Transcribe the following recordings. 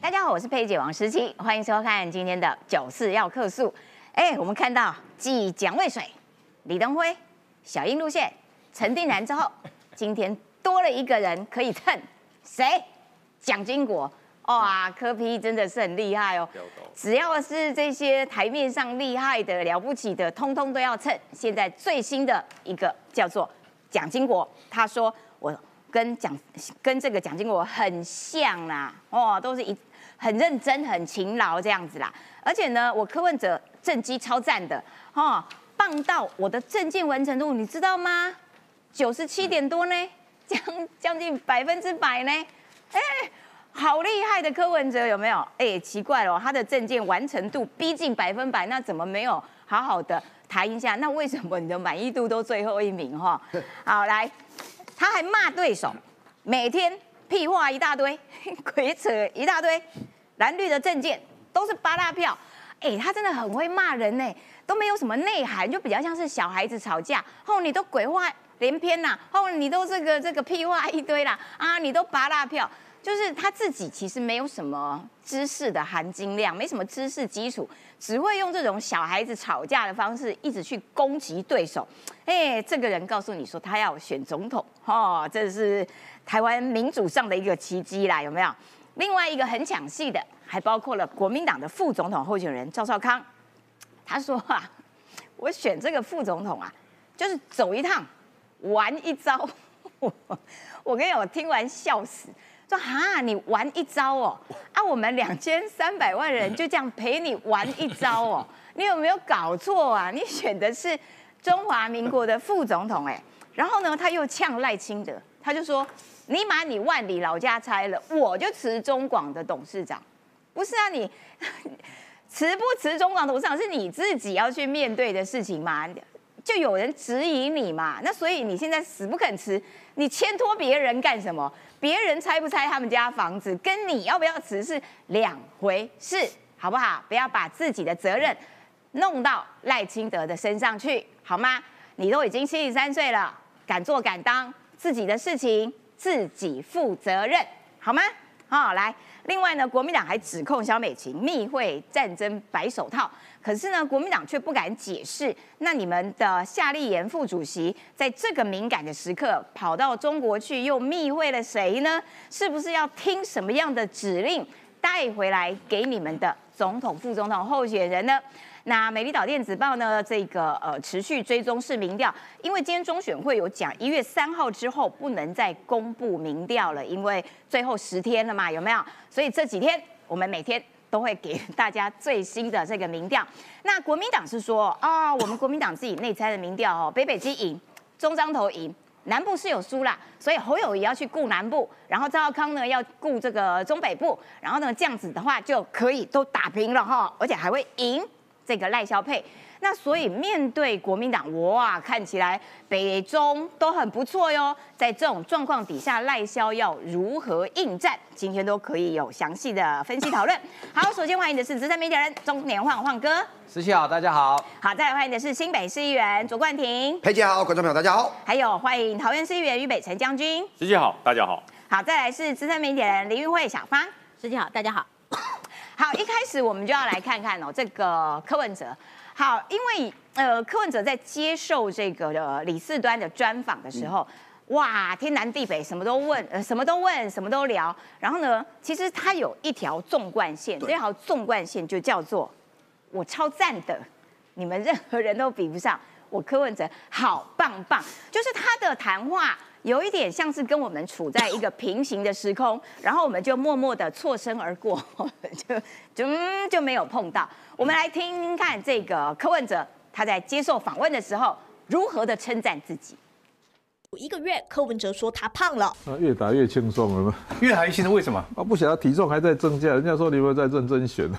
大家好，我是佩姐王诗琪，欢迎收看今天的九四要客诉。哎，我们看到继蒋渭水、李登辉、小英路线、陈定南之后，今天多了一个人可以蹭，谁？蒋经国。哇，柯批真的是很厉害哦！只要是这些台面上厉害的、了不起的，通通都要蹭。现在最新的一个叫做蒋经国，他说我跟蒋跟这个蒋经国很像啦，哦，都是一很认真、很勤劳这样子啦。而且呢，我柯文哲政绩超赞的，哦，棒到我的政见完成度，你知道吗？九十七点多呢，将将近百分之百呢，哎。好厉害的柯文哲有没有？哎，奇怪了，他的证件完成度逼近百分百，那怎么没有好好的谈一下？那为什么你的满意度都最后一名？哈，好来，他还骂对手，每天屁话一大堆，鬼扯一大堆，蓝绿的证件都是八大票，哎，他真的很会骂人呢，都没有什么内涵，就比较像是小孩子吵架，后你都鬼话连篇呐，后你都这个这个屁话一堆啦，啊，你都八大票。就是他自己其实没有什么知识的含金量，没什么知识基础，只会用这种小孩子吵架的方式一直去攻击对手。哎，这个人告诉你说他要选总统，哦，这是台湾民主上的一个奇迹啦，有没有？另外一个很抢戏的，还包括了国民党的副总统候选人赵少康，他说啊，我选这个副总统啊，就是走一趟，玩一招。我跟你我听完笑死。说哈，你玩一招哦，啊，我们两千三百万人就这样陪你玩一招哦，你有没有搞错啊？你选的是中华民国的副总统哎，然后呢，他又呛赖清德，他就说你把你万里老家拆了，我就辞中广的董事长，不是啊？你 辞不辞中广董事长是你自己要去面对的事情嘛？就有人质疑你嘛，那所以你现在死不肯辞，你牵拖别人干什么？别人拆不拆他们家房子，跟你要不要辞是两回事，好不好？不要把自己的责任弄到赖清德的身上去，好吗？你都已经七十三岁了，敢做敢当，自己的事情自己负责任，好吗？好，来。另外呢，国民党还指控萧美琴密会战争白手套，可是呢，国民党却不敢解释。那你们的夏立言副主席在这个敏感的时刻跑到中国去，又密会了谁呢？是不是要听什么样的指令带回来给你们的总统、副总统候选人呢？那美丽岛电子报呢？这个呃持续追踪是民调，因为今天中选会有讲，一月三号之后不能再公布民调了，因为最后十天了嘛，有没有？所以这几天我们每天都会给大家最新的这个民调。那国民党是说啊，我们国民党自己内参的民调哦，北北基赢，中彰投赢，南部是有输啦，所以侯友谊要去顾南部，然后赵浩康呢要顾这个中北部，然后呢这样子的话就可以都打平了哈，而且还会赢。这个赖萧配，那所以面对国民党，哇，看起来北中都很不错哟。在这种状况底下，赖萧要如何应战？今天都可以有详细的分析讨论。好，首先欢迎的是资深媒体人中年晃晃哥，思琪好，大家好。好，再来欢迎的是新北市议员卓冠廷，佩姐好，观众朋友大家好。还有欢迎桃园市议员于北辰将军，思琪好，大家好。好，再来是资深媒体人林玉慧小芳，思琪好，大家好。好，一开始我们就要来看看哦，这个柯文哲。好，因为呃，柯文哲在接受这个的李四端的专访的时候，哇，天南地北，什么都问，呃，什么都问，什么都聊。然后呢，其实他有一条纵贯线，这条纵贯线就叫做我超赞的，你们任何人都比不上我柯文哲，好棒棒，就是他的谈话。有一点像是跟我们处在一个平行的时空，然后我们就默默的错身而过，就就就没有碰到。我们来听听看这个柯文哲他在接受访问的时候如何的称赞自己。一个月，柯文哲说他胖了，啊，越打越轻松了吗？越打越轻松，为什么？啊，不晓得体重还在增加，人家说你们在认真选，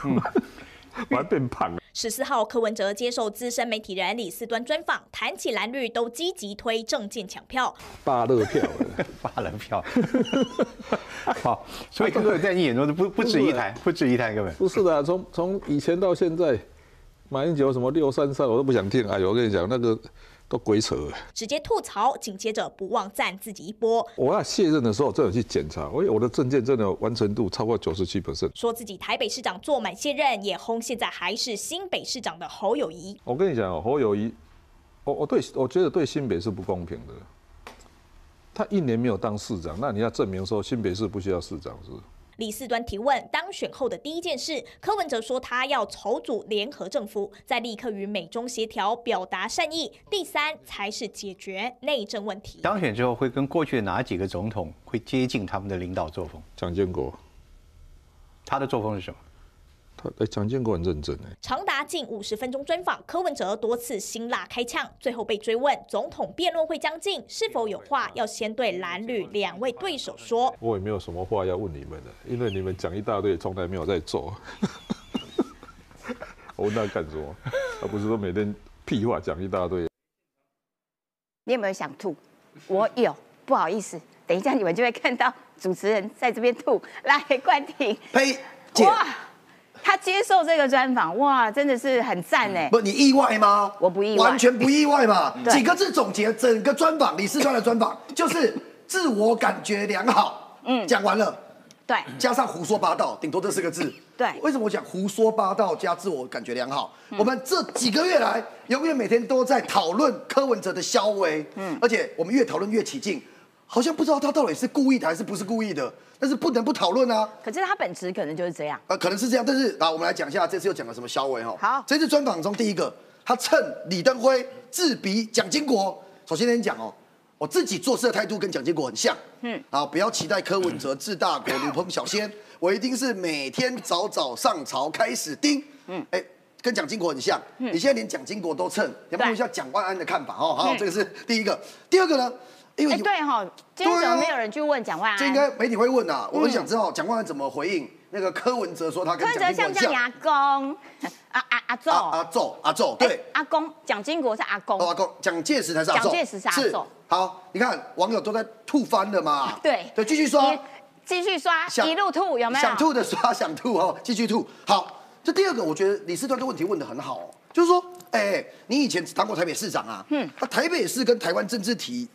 我还变胖了。十四号，柯文哲接受资深媒体人李四端专访，谈起蓝绿都积极推政见抢票，霸乐 票，霸乐票。好，所以各位在你眼中就不不止一台，不止一台，各位。不是的，从从以前到现在，马英九什么六三三，我都不想听。哎呦，我跟你讲，那个都鬼扯了。直接吐槽，紧接着不忘赞自己一波，我要卸任的时候，真的去检查，我我的证件真的完成度超过九十七 percent。说自己台北市长坐满卸任，也轰现在还是新北市长的侯友谊。我跟你讲哦，侯友谊，我我对我觉得对新北是不公平的。他一年没有当市长，那你要证明说新北市不需要市长是不是？李四端提问：当选后的第一件事，柯文哲说他要筹组联合政府，再立刻与美中协调，表达善意。第三才是解决内政问题。当选之后会跟过去的哪几个总统会接近他们的领导作风？蒋建国，他的作风是什么？他哎，蒋经国很认真哎。长达近五十分钟专访，柯文哲多次辛辣开枪，最后被追问总统辩论会将近，是否有话要先对蓝绿两位对手说？我也没有什么话要问你们的，因为你们讲一大堆，从来没有在做。我问他干什么？而不是说每天屁话讲一大堆。你有没有想吐？我有，不好意思，等一下你们就会看到主持人在这边吐。来，冠廷，呸！姐，哇，他接受这个专访，哇，真的是很赞哎。不，你意外吗？我不意外完全不意外嘛。对几个字总结整个专访，李四川的专访 就是自我感觉良好。嗯，讲完了，对，加上胡说八道，顶多这四个字。对为什么我讲胡说八道加自我感觉良好？我们这几个月来，永远每天都在讨论柯文哲的消微，嗯，而且我们越讨论越起劲，好像不知道他到底是故意的还是不是故意的，但是不能不讨论啊。可是他本质可能就是这样。呃，可能是这样，但是啊，我们来讲一下这次又讲了什么消微哈。好这次专访中第一个，他趁李登辉自比蒋经国。首先先讲哦，我自己做事的态度跟蒋经国很像，嗯，啊，不要期待柯文哲治大国如烹小鲜，我一定是每天早早上朝开始盯，嗯，哎。跟蒋经国很像，你现在连蒋经国都蹭，要不问一下蒋万安的看法哦。好，这个是第一个。第二个呢，因为哎，对哈，今天怎么没有人去问蒋万安？这应该媒体会问啊，我很想知道蒋万安怎么回应那个柯文哲说他跟柯文哲像不像。你阿公？阿阿阿宙，阿阿宙阿宙对哎，阿公，蒋经国是阿公。哦，阿公蒋介石才是阿宙，蒋介石是阿宙好，你看网友都在吐翻了嘛，对。对，继续刷。你，继续刷，想一路吐，有没有？想吐的刷，想吐哦，继续吐。好，这第二个，我觉得李四端这问题问的很好哦，就是说，哎、你以前当过台北市长啊，嗯，那台北市跟台湾政治体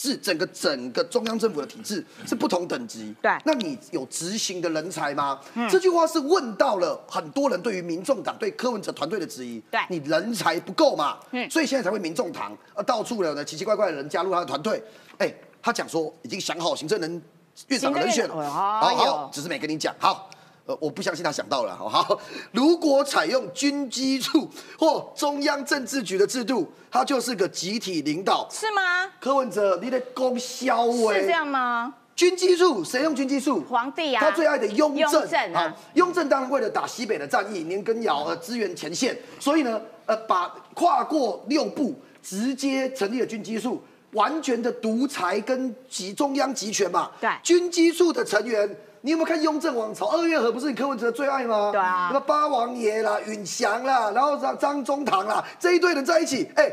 制整个整个中央政府的体制是不同等级，对。那你有执行的人才吗？这句话是问到了很多人对于民众党对柯文哲团队的质疑，对。你人才不够嘛，嗯。所以现在才会民众党呃到处有呢奇奇怪怪的人加入他的团队，哎、他讲说已经想好行政人院长的人选了，好好，只是没跟你讲。好，呃，我不相信他想到了。好好，如果采用军机处或中央政治局的制度，他就是个集体领导。是吗？柯文哲，你的功消是委这样吗？军机处谁用军机处？皇帝啊他最爱的雍正。雍正啊，雍正当然为了打西北的战役，年羹尧呃支援前线，所以呢，呃，把跨过六部，直接成立了军机处，完全的独裁跟集中央集权嘛。对军机处的成员。你有没有看雍正王朝？二月河不是你柯文哲的最爱吗？对啊什么八王爷啦、允祥啦，然后张张中堂啦，这一堆人在一起，哎、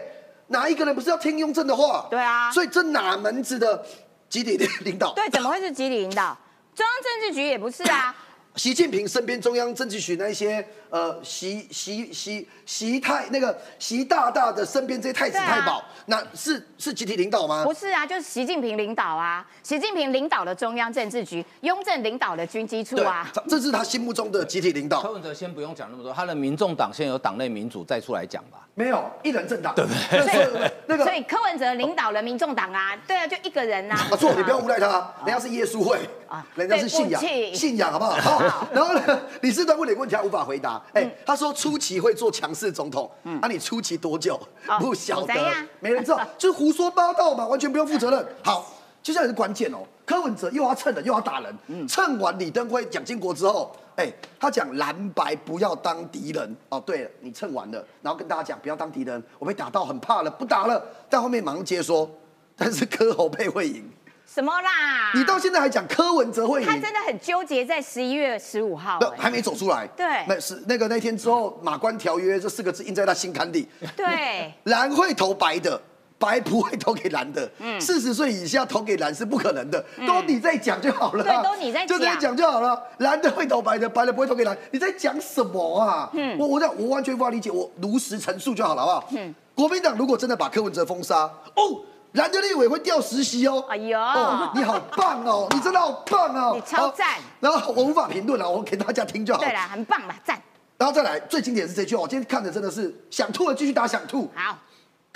哪一个人不是要听雍正的话？对啊所以这哪门子的集体领导？对，怎么会是集体领导？中央政治局也不是啊。习近平身边中央政治局那些呃习习习习太那个习大大的身边这些太子太保，那是是集体领导吗不？是啊，就是习近平领导啊，习近平领导的中央政治局，雍正领导的军机处啊。这这是他心目中的集体领导。柯文哲先不用讲那么多，他的民众党现在有党内民主，再出来讲吧。没有一人政党，对不对？那 个所以柯文哲领导了民众党啊，对啊，就一个人啊、啊，错，你不要诬赖他，人家是耶稣会啊，人家是信仰信仰好不好？好，然后呢，李世端问了一个问题，他无法回答。哎，他说初期会做强势总统，那你初期多久哦？不晓得 没人知道，就是胡说八道嘛，完全不用负责任。好，接下来是关键哦，柯文哲又要蹭人又要打人，嗯蹭完李登辉、蒋经国之后。哎，他讲蓝白不要当敌人哦。对了，你蹭完了，然后跟大家讲不要当敌人，我被打到很怕了，不打了。但后面马上接说，但是柯侯配会赢。什么啦？你到现在还讲柯文哲会赢，他真的很纠结在十一月十五号、还没走出来。对那是那个那天之后，马关条约这四个字印在他心坎里。对，蓝会投白的，白不会投给蓝的，嗯，四十岁以下投给蓝是不可能的，都你在讲就好了，对都你在讲就这样讲就好了。蓝的会投白的，白的不会投给蓝，你在讲什么啊？嗯，我我讲我完全无法理解，我如实陈述就好了，好不好？嗯，国民党如果真的把柯文哲封杀，哦，蓝的立委会掉实习哦。哎呦哦，你好棒哦，你真的好棒哦，你超赞然后我无法评论了，我给大家听就好。对啦，很棒啦，赞。然后再来，最经典的是这句话，我今天看的真的是想吐了，继续打想吐。好，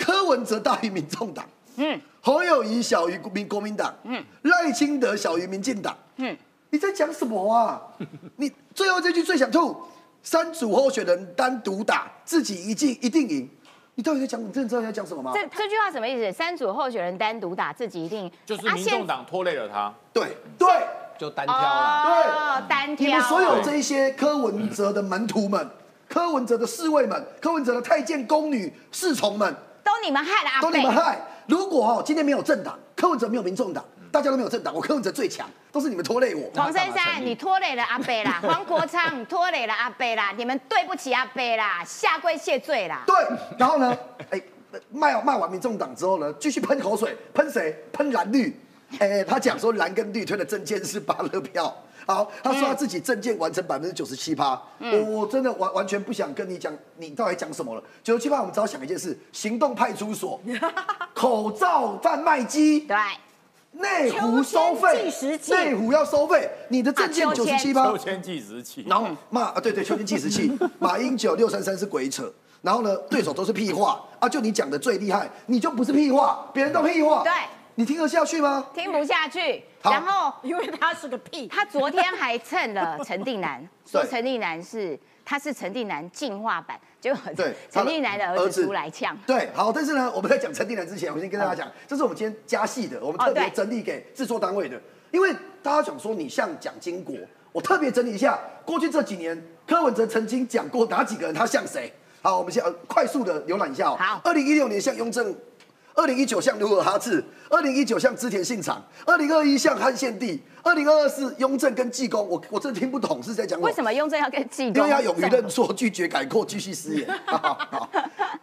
柯文哲大于民众党，嗯侯友谊小于民国民党，嗯赖清德小于民进党。嗯，你在讲什么啊？你最后这句最想吐，三组候选人单独打，自己一定一定赢。你到底在讲？你真的知道你在讲什么吗？这这句话什么意思？三组候选人单独打，自己一定就是民众党拖累了他。对对，就单挑了。对，单挑。你们所有这一些柯文哲的门徒们、柯文哲的侍卫们、柯文哲的太监宫女侍从们，都你们害了阿都你们。害。如果哦今天没有政党，柯文哲没有民众党，大家都没有政党，我柯文哲最强，都是你们拖累我。黄珊珊，你拖累了阿贝啦；黄国昌，拖累了阿贝啦。你们对不起阿贝啦，下跪谢罪啦。对，然后呢，哎，卖卖完民众党之后呢，继续喷口水，喷谁？喷蓝绿。哎，他讲说蓝跟绿推的证件是巴勒票。好，他说他自己证件完成百分之九十七趴。我我真的完完全不想跟你讲，你到底讲什么了？九十七趴，我们只要想一件事：行动派出所、口罩贩卖机、对，内湖收秋费计时，器。内湖要收费，你的证件九十七趴。秋千计时器，然后骂啊，对对，秋天计时器，马英九六三三是鬼扯，然后呢，对手都是屁话。啊，就你讲的最厉害，你就不是屁话，别人都屁话，对，你听得下去吗？听不下去。好然后因为他是个屁。他昨天还蹭了陈定南，说对陈定南是他是陈定南进化版，结果对陈定南的儿子出来呛。对，好，但是呢，我们在讲陈定南之前，我先跟大家讲，这是我们今天加戏的，我们特别整理给制作单位的，因为大家想说你像蒋经国，我特别整理一下，过去这几年柯文哲曾经讲过哪几个人，他像谁？好，我们先呃快速的浏览一下哦。好二零一六年像雍正。二零一九像努尔哈赤，二零一九像织田信长，二零二一像汉献帝，二零二二是雍正跟济公，我我真的听不懂是在讲什么为什么雍正要跟济公？因为要勇于认错，拒绝改过，继续失言。好好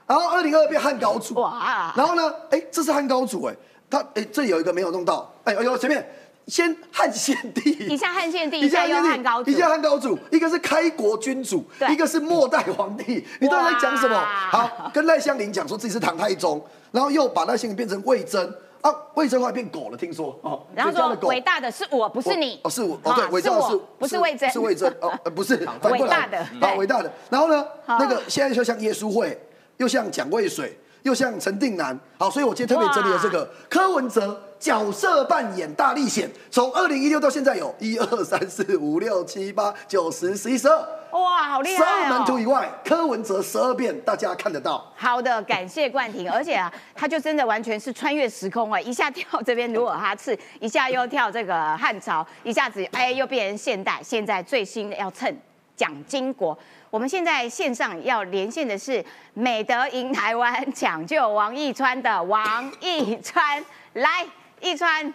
然后二零二变汉高祖，哇。然后呢，哎，这是汉高祖，哎，他哎这里有一个没有弄到，哎哎呦前面。先汉献帝，一下汉献帝，一下又汉高祖。一。下汉高祖，一个是开国君主，一个是末代皇帝，你到底在讲什么？好，跟赖香林讲说自己是唐太宗，然后又把那些人变成魏征啊，魏征后来变狗了，听说哦，然后伟大的是我，不是你。哦，是我哦，对，啊 伟大的是不是魏征是魏征哦，呃不是反过来伟大的好对伟大的。然后呢，那个现在就像耶稣会，又像蒋渭水，又像陈定南。好，所以我今天特别整理了这个柯文哲角色扮演大历险，从二零一六到现在有一二三四五六七八九十十一十二，哇，好厉害十害二门徒以哦！外，柯文哲十二变，大家看得到。好的，感谢冠廷，而且啊，他就真的完全是穿越时空啊，一下跳这边努尔哈赤，一下又跳这个汉朝，一下子哎又变成现代，现在最新的要蹭蒋经国。我们现在线上要连线的是美德赢台湾抢救王义川的王义川，来，义川。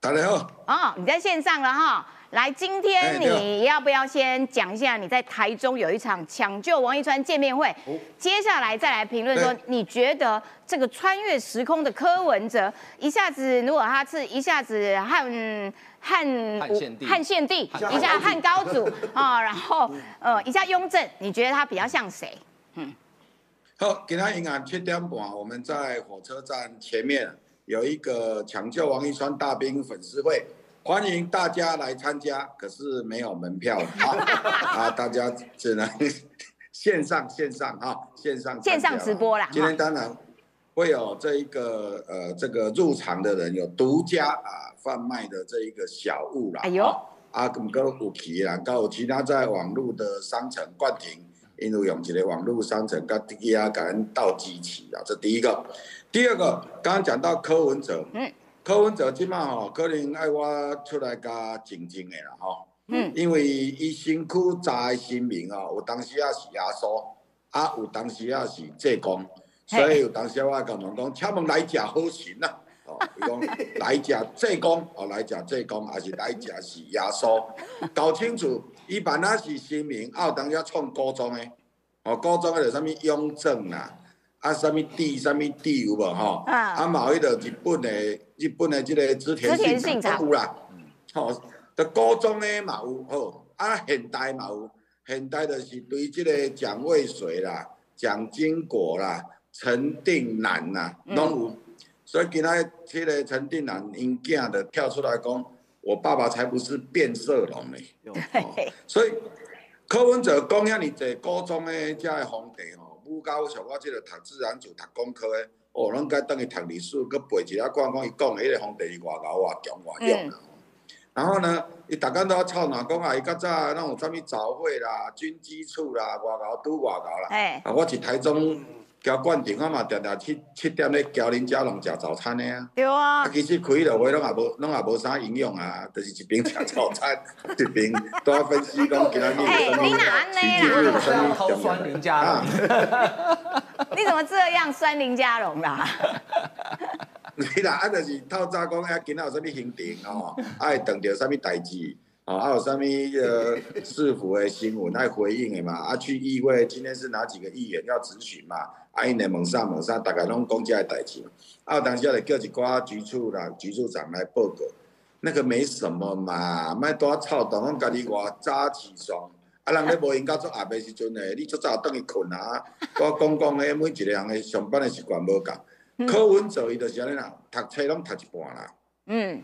大家好，哦，你在线上了哈。来，今天你要不要先讲一下你在台中有一场抢救王一川见面会？接下来再来评论说，你觉得这个穿越时空的柯文哲，一下子如果他是，一下子汉汉汉献帝汉献帝，一下汉高祖啊，然后呃一下雍正，你觉得他比较像谁？嗯好，今天银行七点半，我们在火车站前面有一个抢救王一川大兵粉丝会，欢迎大家来参加，可是没有门票 啊，啊，大家只能线上线上哈，线上线上直播啦今天当然会有这一个呃这个入场的人有独家啊贩卖的这一个小物啦，哎呦。啊啊，咁个有其啦，还有其他在网络的商城冠廷，因为用一个网络商城跟第啊感恩到机器啊，这第一个。第二个，刚刚讲到柯文哲，嗯，柯文哲即嘛吼，可能爱我出来甲竞争的啦吼，嗯。因为伊身躯查的新名哦，有当时啊是耶稣，啊有当时啊是济公，所以有当时我甲问讲，请问来食好神呐、哦，伊讲 来食济公，哦来食济公，还是来食是耶稣，搞清楚，伊办啊是新名，啊有当时啊创高中的，哦高中的就啥物雍正啦，啊，什么地什么地有无吼？啊啊，嘛有迄个日本的日本的即个织田信信长长有啦，吼，的高中的嘛有吼，啊，现代嘛有，现代就是对即个蒋渭水啦、蒋经国啦、陈定南啦，拢有。所以今仔即个陈定南因囝就跳出来讲，我爸爸才不是变色龙呢。对，所以柯文哲讲遐尼侪高中的遮的皇帝吼，武教像我即个读自然就读工科诶，哦，咱该等于读历史，佮背一下看看伊讲诶迄个皇帝是偌高偌强偌勇啊。然后呢，伊逐工都要操哪讲啊，伊较早那有啥物早会啦、军机处啦、外交都外交啦。哎，啊，我是台中交冠廷，我嘛定定七七点咧交林家龙食早餐的啊。对啊。啊，，其实开了话，拢也无，拢也无啥营养啊，就是一边食早餐，一边都要分析讲今仔日哎有啥物你哪安尼啦奇迹有这啥物样偷酸林家啊。龙，你怎么这样酸林家龙啦？你啦，啊，就是透早讲啊，今仔有啥物行程吼，啊，会碰着啥物代志，哦，啊，有啥物呃市府的新闻来回应的嘛，啊，去议会今天是哪几个议员要质询嘛，啊，因来问啥问啥，大概拢讲即个代志嘛，啊，有当时也就叫一寡局处啦、局处长来报告，那个没什么嘛，莫多操动，阮家己偌早起床。啊，人咧无闲到做后暝时阵诶，你足早倒去困啊！我讲讲诶，每一个人诶上班诶习惯无共。柯文哲伊就是安尼啦，读册拢读一半啦，嗯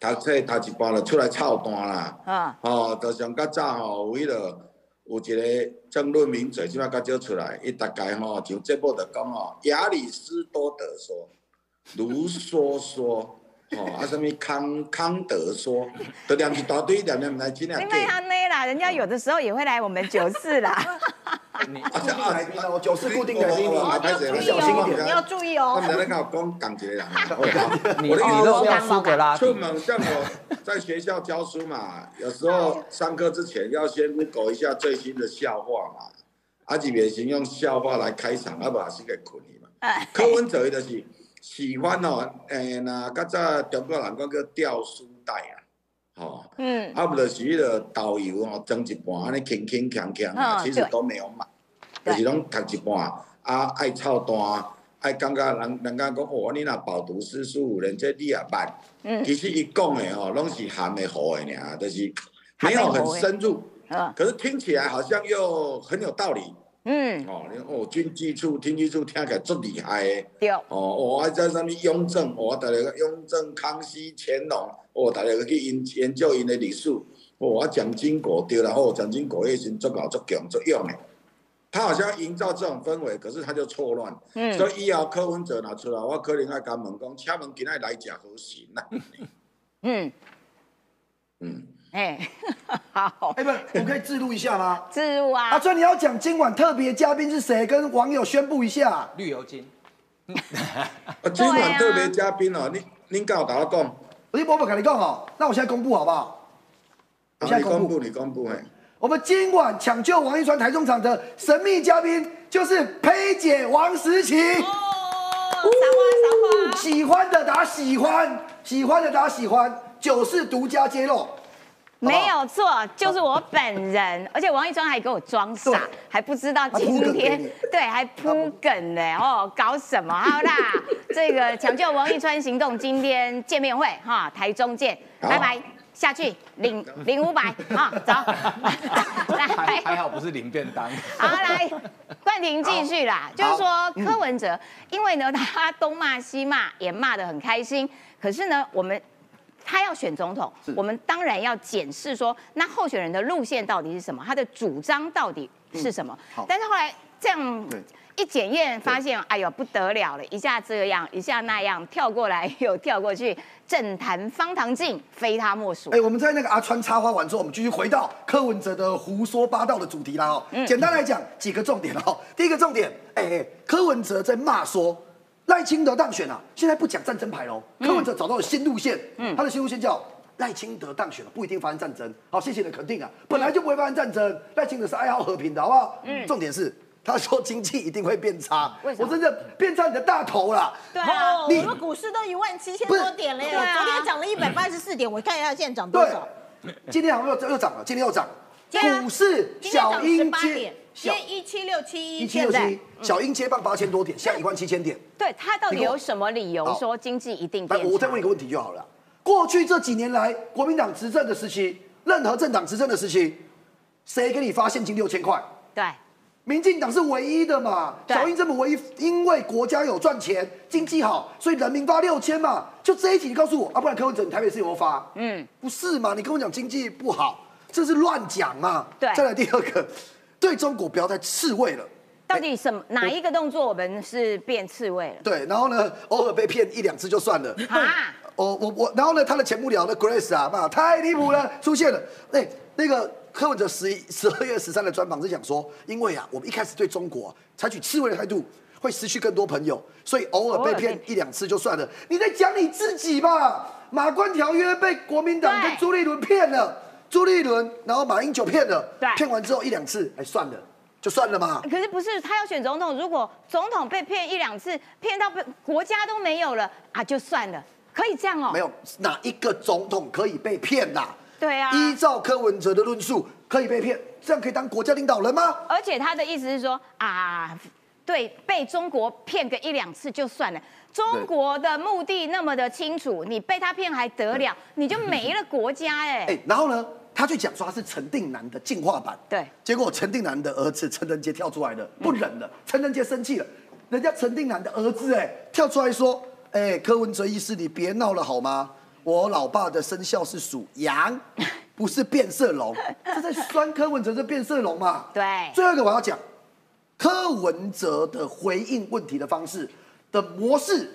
读册读一半就出来操蛋啦。啊，吼、就像较早吼，有迄落有一个争论名嘴，即摆较少出来，伊逐概吼就节目就讲吼，亚里士多德说，卢梭说，吼啊，什物康康德说，都念一大堆，念念来真啊因为安内啦，人家有的时候也会来我们九四啦。你固定来宾哦，九四固定来宾，我我我你小心一点你要注意我哦们。在那讲讲讲一个人，你你都要苏格拉底出，门像我在学校教书嘛，有时候上课之前要先 Google 一下最新的笑话嘛，阿吉也行用笑话来开场，啊，不然是个困你嘛。柯文哲伊就是喜欢哦，诶，那较早中国人讲叫吊书袋啊，吼、嗯，啊，不就是迄个导游哦，装一半安尼轻轻锵锵嗯，其实都没有买，就是拢读一半，啊，爱操蛋，爱感觉人人家讲哦，你若饱读诗书，人这你也捌。嗯。其实伊讲的哦，拢是含的糊的尔，就是没有很深入，嗯。可是听起来好像又很有道理嗯，哦。你哦，军机处、听机处听起来足厉害的。对，哦，我还在上面雍正，我大家个雍正、康熙、乾隆，哦，大家去研研究因的历史。哦，我蒋经国对啦，哦，蒋经国迄时足搞足强足勇的，他好像营造这种氛围，可是他就错乱。嗯所以以后柯文哲拿出来，我可能爱甲问讲，请问今仔来食何行啦？嗯，嗯，哎，好，哎，不，我可以自录一下吗？自录啊阿，川，你要讲今晚特别嘉宾是谁，跟网友宣布一下。绿油精，啊，今晚特别嘉宾哦，你你敢有甲我讲？我我不跟你讲哦，那我现在公布好不好？我啊，现在公布你公布，你公布嘿。我们今晚抢救王一川台中场的神秘嘉宾就是佩姐王时琪。哦，撒花撒花。喜欢的打喜欢，喜欢的打喜欢，九是独家揭露。没有错，就是我本人，而且王一川还给我装傻对，还不知道今天 对还铺梗呢哦，搞什么？好啦，这个抢救王一川行动今天见面会哈，台中见，拜拜，下去领 领五百啊，走，还来还好不是零便当。好，来，冠廷继续啦，就是说柯文哲，因为呢他东骂西骂，也骂得很开心，可是呢我们。他要选总统，我们当然要检视说，那候选人的路线到底是什么，他的主张到底是什么。好但是后来这样一检验，发现哎呦不得了了，一下这样，一下那样，跳过来又跳过去，政坛方唐镜，非他莫属哎、。我们在那个阿川插花完之后，我们继续回到柯文哲的胡说八道的主题啦哦。简单来讲几个重点哦。第一个重点，哎、哎，柯文哲在骂说赖清德当选啊，现在不讲战争牌喽。柯文哲找到了新路线，嗯，他的新路线叫。赖清德当选了，不一定发生战争。好，谢谢你的肯定啊，本来就不会发生战争。赖清德是爱好和平的，好不好？嗯。重点是，他说经济一定会变差，为什么我真的变差你的大头啦。对啊，我你们股市都一万七千多点了耶，对啊昨天涨了一百八十四点，我看一下现在涨多少？今天好像又又涨了，今天又涨了。股市小鹰接八点，今天一七六七一，一七六七，小鹰接棒八千多点，现在一万七千点。对他到底有什么理由好说经济一定来，我再问一？个问题就好了。过去这几年来，国民党执政的时期，任何政党执政的时期，谁给你发现金六千块？对，民进党是唯一的嘛？小英这么唯一，因为国家有赚钱，经济好，所以人民发六千嘛。就这一题，你告诉我，啊，不然柯文哲你台北市有没有发？嗯，不是嘛？你跟我讲经济不好，这是乱讲嘛？对再来第二个，对中国不要再刺猬了。到底什么哪一个动作我们是变刺猬了？对，然后呢，偶尔被骗一两次就算了。啊，我我我，然后呢，他的前幕僚的 Grace 啊，妈太离谱了，出现了。哎、那个柯文哲十一十二月十三的专访是讲说，因为啊，我们一开始对中国、啊、采取刺猬的态度，会失去更多朋友，所以偶尔被偶尔被骗一两次就算了。你在讲你自己吧？马关条约被国民党跟朱立伦骗了，朱立伦然后马英九骗了对，骗完之后一两次，哎，算了，就算了嘛。可是不是他要选总统，如果总统被骗一两次，骗到被国家都没有了啊，就算了，可以这样哦？没有哪一个总统可以被骗啦？对啊依照柯文哲的论述，可以被骗，这样可以当国家领导人吗？而且他的意思是说啊，对，被中国骗个一两次就算了。中国的目的那么的清楚，你被他骗还得了？你就没了国家哎、哎、然后呢，他去讲说他是陈定南的进化版，对，结果陈定南的儿子陈仁杰跳出来了，不忍了，陈仁杰生气了，人家陈定南的儿子哎跳出来说，哎、柯文哲医师你别闹了好吗？我老爸的生肖是属羊，不是变色龙，这在酸柯文哲是变色龙嘛？对最后一个我要讲，柯文哲的回应问题的方式的模式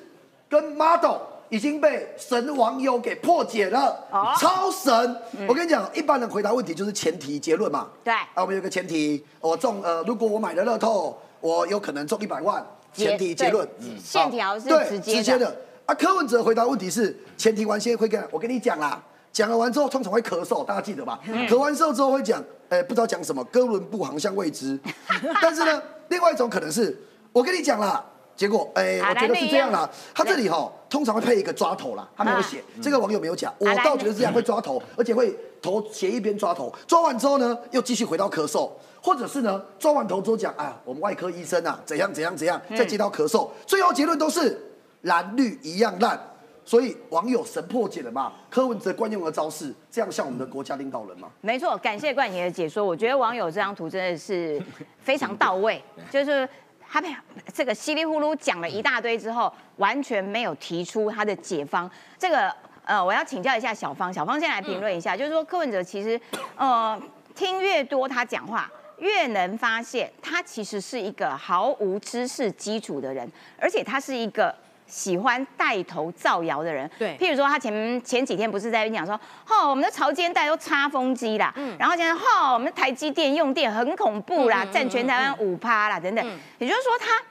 跟 model 已经被神网友给破解了，哦超神！我跟你讲，一般人回答问题就是前提结论嘛。对啊，我们有个前提，我中呃，如果我买了乐透，我有可能中一百万。前提结论线条是直接的直接的。啊，柯文哲回答问题是前提完先会跟我跟你讲啦，讲了完之后通常会咳嗽，大家记得吧？嗯咳完嗽之后会讲，哎、不知道讲什么，哥伦布航向未知。但是呢，另外一种可能是我跟你讲啦，结果哎、好我觉得是这样啦。他这里哈、通常会配一个抓头啦，他没有写，啊这个网友没有讲，我倒觉得是这样会抓头，而且会头斜一边抓头，抓完之后呢，又继续回到咳嗽。或者是呢，抓完头之后讲，啊，我们外科医生啊，怎样怎样怎样，再接到咳嗽，最后结论都是蓝绿一样烂。所以网友神破解了嘛，柯文哲惯用的招式，这样像我们的国家领导人吗？没错，感谢冠廷的解说。我觉得网友这张图真的是非常到位，就是他被这个稀里呼噜讲了一大堆之后，完全没有提出他的解方。这个呃，我要请教一下小芳，小芳先来评论一下，就是说柯文哲其实呃听越多他讲话。越能发现他其实是一个毫无知识基础的人，而且他是一个喜欢带头造谣的人。对譬如说他前前几天不是在讲说，哦，我们的潮间带都插风机啦，嗯然后现在哦，我们的台积电用电很恐怖啦，占全台湾五趴啦，等等。也就是说，他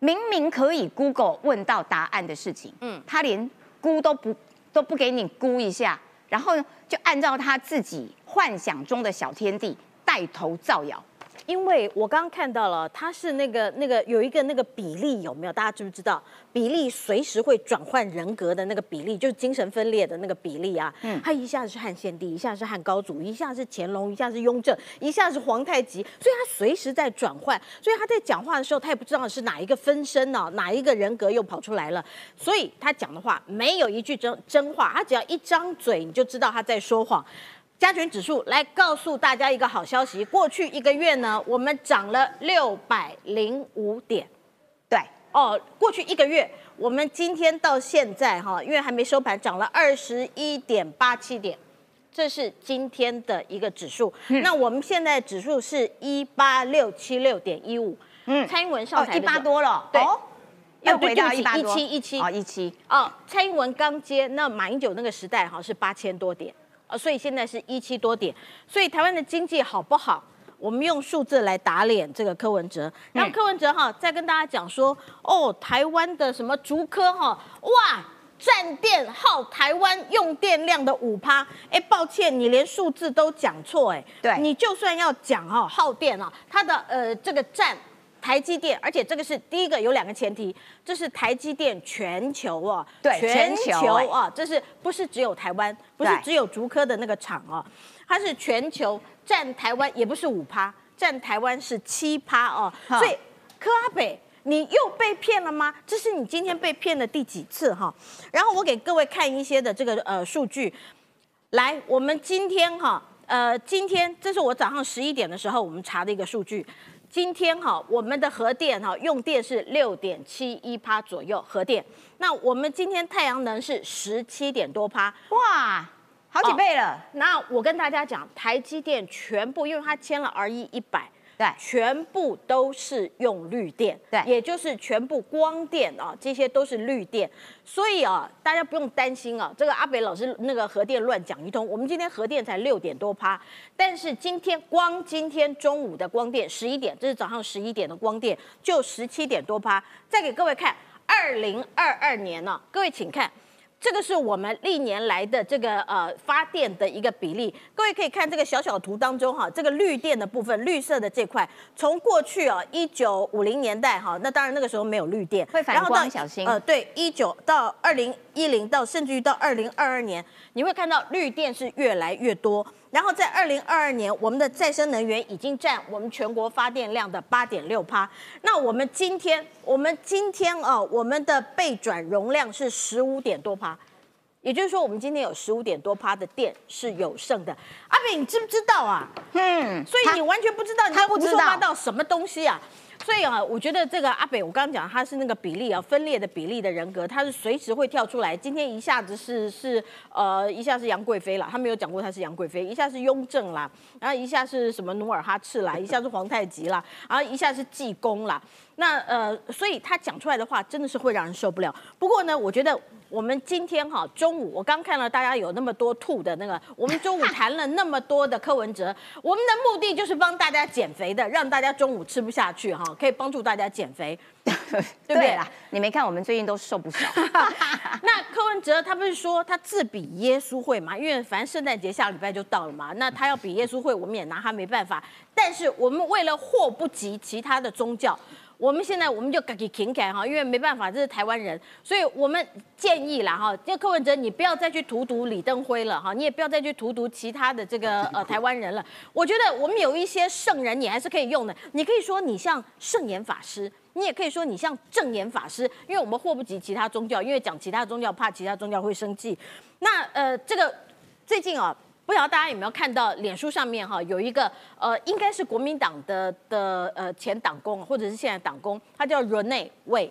明明可以 Google 问到答案的事情，嗯，他连估都不都不给你估一下，然后就按照他自己幻想中的小天地带头造谣。因为我刚刚看到了，它是那个那个有一个那个比例有没有？大家知不知道？比例随时会转换人格的那个比例，就是精神分裂的那个比例啊。嗯，他一下是汉献帝，一下是汉高祖，一下是乾隆，一下是雍正，一下是皇太极，所以他随时在转换。所以他在讲话的时候，他也不知道是哪一个分身呢、哪一个人格又跑出来了。所以他讲的话没有一句真真话，他只要一张嘴，你就知道他在说谎。加权指数来告诉大家一个好消息，过去一个月呢，我们涨了六百零五点。对，哦，过去一个月，我们今天到现在哈，因为还没收盘，涨了二十一点八七点，这是今天的一个指数。那我们现在指数是一八六七六点一五。嗯，蔡英文上台，一八多了，对。哦。又回到一八多，17 17哦，一七，哦，蔡英文刚接，那马英九那个时代哈是八千多点，呃，所以现在是一七多点，所以台湾的经济好不好？我们用数字来打脸这个柯文哲，然后柯文哲哈再跟大家讲说，哦，台湾的什么竹科哈，哇，占电耗台湾用电量的五趴，哎，抱歉，你连数字都讲错，哎，对。你就算要讲哈耗电啊，它的呃这个占台积电，而且这个是第一个有两个前提，这是台积电全球哦，对全全球哎啊，这是不是只有台湾，不是只有竹科的那个厂哦。它是全球占台湾也不是五趴，占台湾是七趴哦。所以柯阿北，你又被骗了吗？这是你今天被骗的第几次哈？然后我给各位看一些的这个呃数据，来，我们今天哈，呃，今天这是我早上十一点的时候我们查的一个数据。今天哈，我们的核电哈用电是六点七一趴左右，核电。那我们今天太阳能是十七点多趴，哇，好几倍了。那我跟大家讲，台积电全部，因为它签了 RE 一百，对。全部都是用绿电，对。也就是全部光电啊，这些都是绿电，所以啊，大家不用担心啊，这个阿北老师那个核电乱讲一通，我们今天核电才六点多趴，但是今天光今天中午的光电十一点，这是早上十一点的光电就十七点多趴，再给各位看二零二二年呢、各位请看。这个是我们历年来的这个呃发电的一个比例，各位可以看这个小小图当中哈，这个绿电的部分，绿色的这块，从过去啊一九五零年代哈，那当然那个时候没有绿电，会反然后到光小心呃，对，一九到二零一零到甚至于到二零二二年，你会看到绿电是越来越多。然后在二零二二年，我们的再生能源已经占我们全国发电量的八点六趴。那我们今天，我们今天啊，我们的备转容量是十五点多趴。也就是说，我们今天有十五点多趴的电是有剩的。阿炳，你知不知道啊？嗯，所以你完全不知道，你在胡说他不知道八道什么东西啊？所以啊，我觉得这个阿北，我刚刚讲他是那个比例啊，分裂的比例的人格，他是随时会跳出来。今天一下子是是呃，一下是杨贵妃啦，他没有讲过他是杨贵妃，一下是雍正啦，然后一下是什么努尔哈赤啦，一下是皇太极啦，然后一下是济公啦。那呃，所以他讲出来的话真的是会让人受不了。不过呢，我觉得我们今天哈中午，我刚看到大家有那么多吐的那个，我们中午谈了那么多的柯文哲，我们的目的就是帮大家减肥的，让大家中午吃不下去哈，可以帮助大家减肥，对不对啦？你没看我们最近都瘦不少。那柯文哲他不是说他自比耶稣会嘛？因为反正圣诞节下礼拜就到了嘛，那他要比耶稣会，我们也拿他没办法。但是我们为了祸不及其他的宗教，我们现在我们就赶紧停改哈，因为没办法，这是台湾人，所以我们建议啦哈，这柯文哲你不要再去荼毒李登辉了哈，你也不要再去荼毒其他的这个 呃台湾人了。我觉得我们有一些圣人，你还是可以用的。你可以说你像圣严法师。你也可以说你像正言法师，因为我们祸不及其他宗教，因为讲其他宗教怕其他宗教会生气。那呃，这个最近啊，不知道大家有没有看到脸书上面哈、有一个呃，应该是国民党的的呃前党工或者是现在党工，他叫 Rene Wei，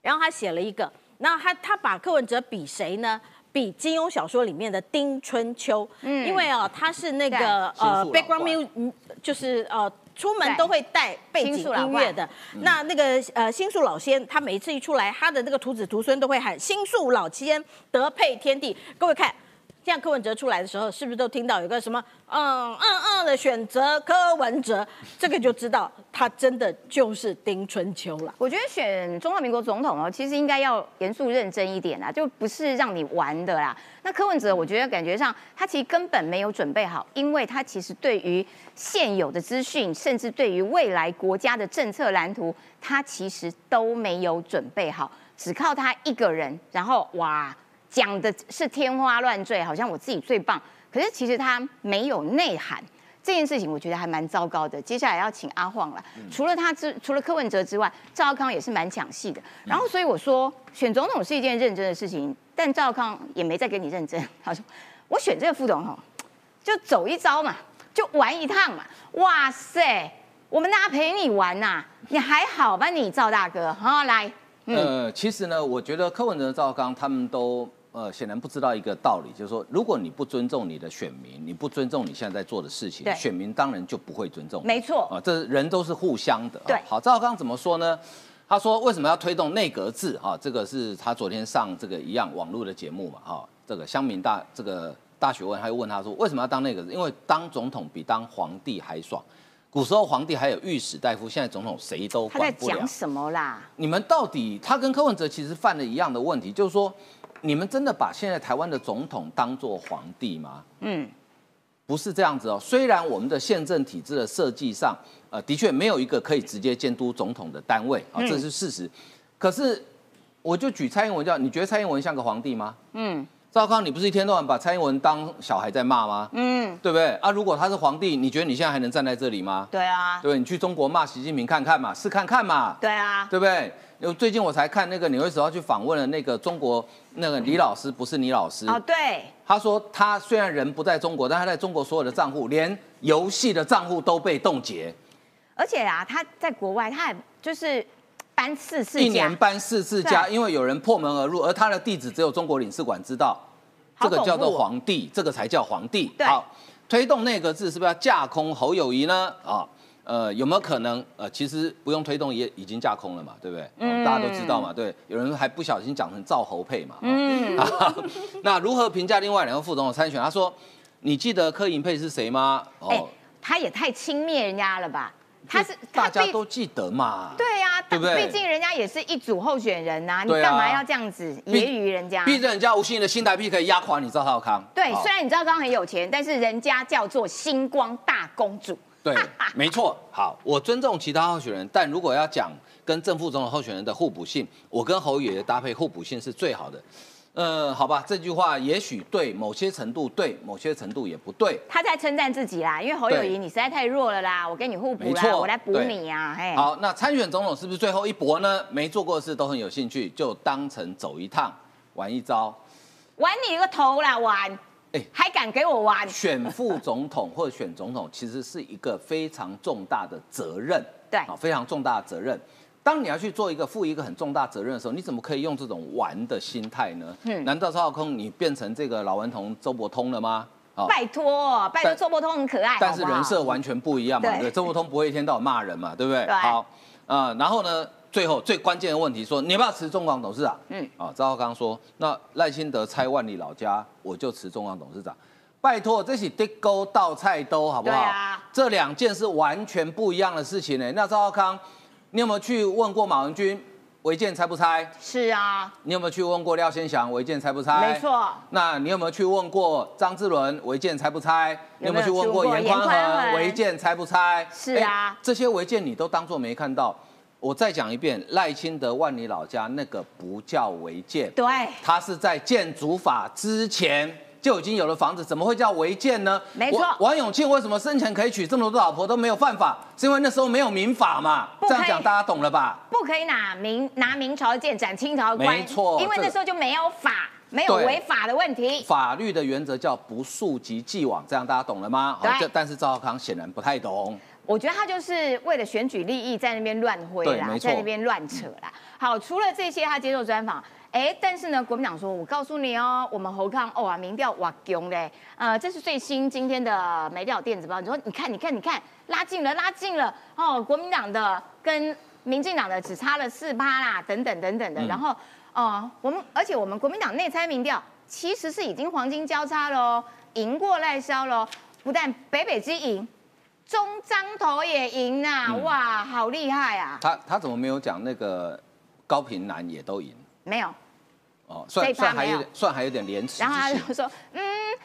然后他写了一个，那他他把柯文哲比谁呢？比金庸小说里面的丁春秋，嗯，因为啊，他是那个呃 background 怪 music，嗯就是呃出门都会带背景音乐的。那那个呃新宿老仙，他每一次一出来，他的那个徒子徒孙都会喊新宿老仙德配天地。各位看，现在柯文哲出来的时候，是不是都听到有个什么嗯嗯嗯的选择柯文哲？这个就知道他真的就是丁春秋了。我觉得选中华民国总统哦，其实应该要严肃认真一点啦，就不是让你玩的啦。那柯文哲，我觉得感觉上他其实根本没有准备好，因为他其实对于现有的资讯，甚至对于未来国家的政策蓝图，他其实都没有准备好，只靠他一个人，然后哇讲的是天花乱坠，好像我自己最棒，可是其实他没有内涵。这件事情我觉得还蛮糟糕的。接下来要请阿晃了，除了他之除了柯文哲之外，赵少康也是蛮抢戏的。然后所以我说选总统是一件认真的事情，但赵少康也没再跟你认真。他说我选这个副总统就走一遭嘛，就玩一趟嘛。哇塞，我们大家陪你玩呐、你还好吧你赵大哥？好来，嗯，呃，其实呢，我觉得柯文哲、赵康他们都呃显然不知道一个道理，就是说，如果你不尊重你的选民，你不尊重你现在在做的事情对，选民当然就不会尊重你。没错啊，这人都是互相的。啊对好，赵刚怎么说呢？他说为什么要推动内阁制？哈，这个是他昨天上这个一样网络的节目嘛，哈，这个乡民大这个大学问，他又问他说为什么要当内阁制？因为当总统比当皇帝还爽。古时候皇帝还有御史大夫，现在总统谁都管不了讲。什么啦？你们到底他跟柯文哲其实犯了一样的问题，就是说，你们真的把现在台湾的总统当做皇帝吗？嗯，不是这样子哦。虽然我们的宪政体制的设计上，呃，的确没有一个可以直接监督总统的单位啊，这是事实。可是，我就举蔡英文叫，你觉得蔡英文像个皇帝吗？嗯，赵康，你不是一天到晚把蔡英文当小孩在骂吗？嗯，对不对？啊，如果他是皇帝，你觉得你现在还能站在这里吗？对啊，对？你去中国骂习近平看看嘛，试看看嘛，对啊，对不对？因为最近我才看那个纽约时报去访问了那个中国那个李老师，不是李老师，哦对，他说他虽然人不在中国，但他在中国所有的账户，连游戏的账户都被冻结，而且啊，他在国外，他还就是搬四次家，一年搬四次家，因为有人破门而入，而他的地址只有中国领事馆知道，这个叫做皇帝，这个才叫皇帝。好，推动内阁制是不是要架空侯友谊呢？啊。呃，有没有可能？呃，其实不用推动也已经架空了嘛，对不对？嗯哦大家都知道嘛，对。有人还不小心讲成赵侯配嘛。哦嗯，那如何评价另外两个副总统参选？他说：“你记得柯银配是谁吗？”哦，哎，他也太轻蔑人家了吧？他是大家都记得嘛。对呀、对不对毕竟人家也是一组候选人呐、你干嘛要这样子揶揄人家？逼着人家吴欣盈的新台币可以压垮你赵少康。对，好虽然你知道刚刚很有钱，但是人家叫做星光大公主。对，没错。好，我尊重其他候选人，但如果要讲跟正副总统候选人的互补性，我跟侯友宜的搭配互补性是最好的。呃，好吧，这句话也许对某些程度对，某些程度也不对。他在称赞自己啦，因为侯友谊你实在太弱了啦，我跟你互补啦，我来补你啊，嘿。好，那参选总统是不是最后一搏呢？没做过的事都很有兴趣，就当成走一趟，玩一招。玩你个头啦，玩！哎还敢给我玩？选副总统或者选总统，其实是一个非常重大的责任，对啊，非常重大的责任。当你要去做一个负一个很重大责任的时候，你怎么可以用这种玩的心态呢？嗯难道赵少空你变成这个老顽童周伯通了吗？啊拜托，拜托，周伯通很可爱，但是人设完全不一样嘛，对对，周伯通不会一天到晚骂人嘛，对不对？对好，呃，然后呢，最后最关键的问题说，你要不要辞中广董事长？嗯嗯，啊，赵浩康说，那赖清德拆万里老家，我就辞中广董事长。拜托，这是地沟倒菜兜，好不好？对啊这两件是完全不一样的事情呢。那赵浩康，你有没有去问过马文君违建拆不拆？是啊，你有没有去问过廖先祥违建拆不拆？没错。那你有没有去问过张志伦违建拆不拆？你有没有去问过严宽严宽恒恒违建拆不拆？是啊哎这些违建你都当做没看到。我再讲一遍，赖清德万里老家那个不叫违建，对，他是在建筑法之前就已经有了房子，怎么会叫违建呢？没错王永庆为什么生前可以娶这么多老婆都没有犯法？是因为那时候没有民法嘛？这样讲大家懂了吧？不可以拿明拿明朝的剑斩清朝的官，没错因为那时候就没有法，没有对违法的问题。法律的原则叫不溯及既往，这样大家懂了吗？对这但是赵浩康显然不太懂。我觉得他就是为了选举利益在那边乱挥啦，在那边乱扯啦。好，除了这些，他接受专访，哎，但是呢，国民党说，我告诉你哦，我们侯康哦啊，民调哇强嘞，呃，这是最新今天的美调电子报，你说你看，你看，你看，拉近了，拉近了哦，国民党的跟民进党的只差了四趴啦，等等等等的，嗯然后哦、呃我们而且我们国民党内参民调其实是已经黄金交叉喽，赢过赖萧喽，不但北北之赢。中张头也赢啊、嗯哇，好厉害啊！他他怎么没有讲那个高平南也都赢？没有，哦，算算还有算还有点廉耻然后他。就说，嗯，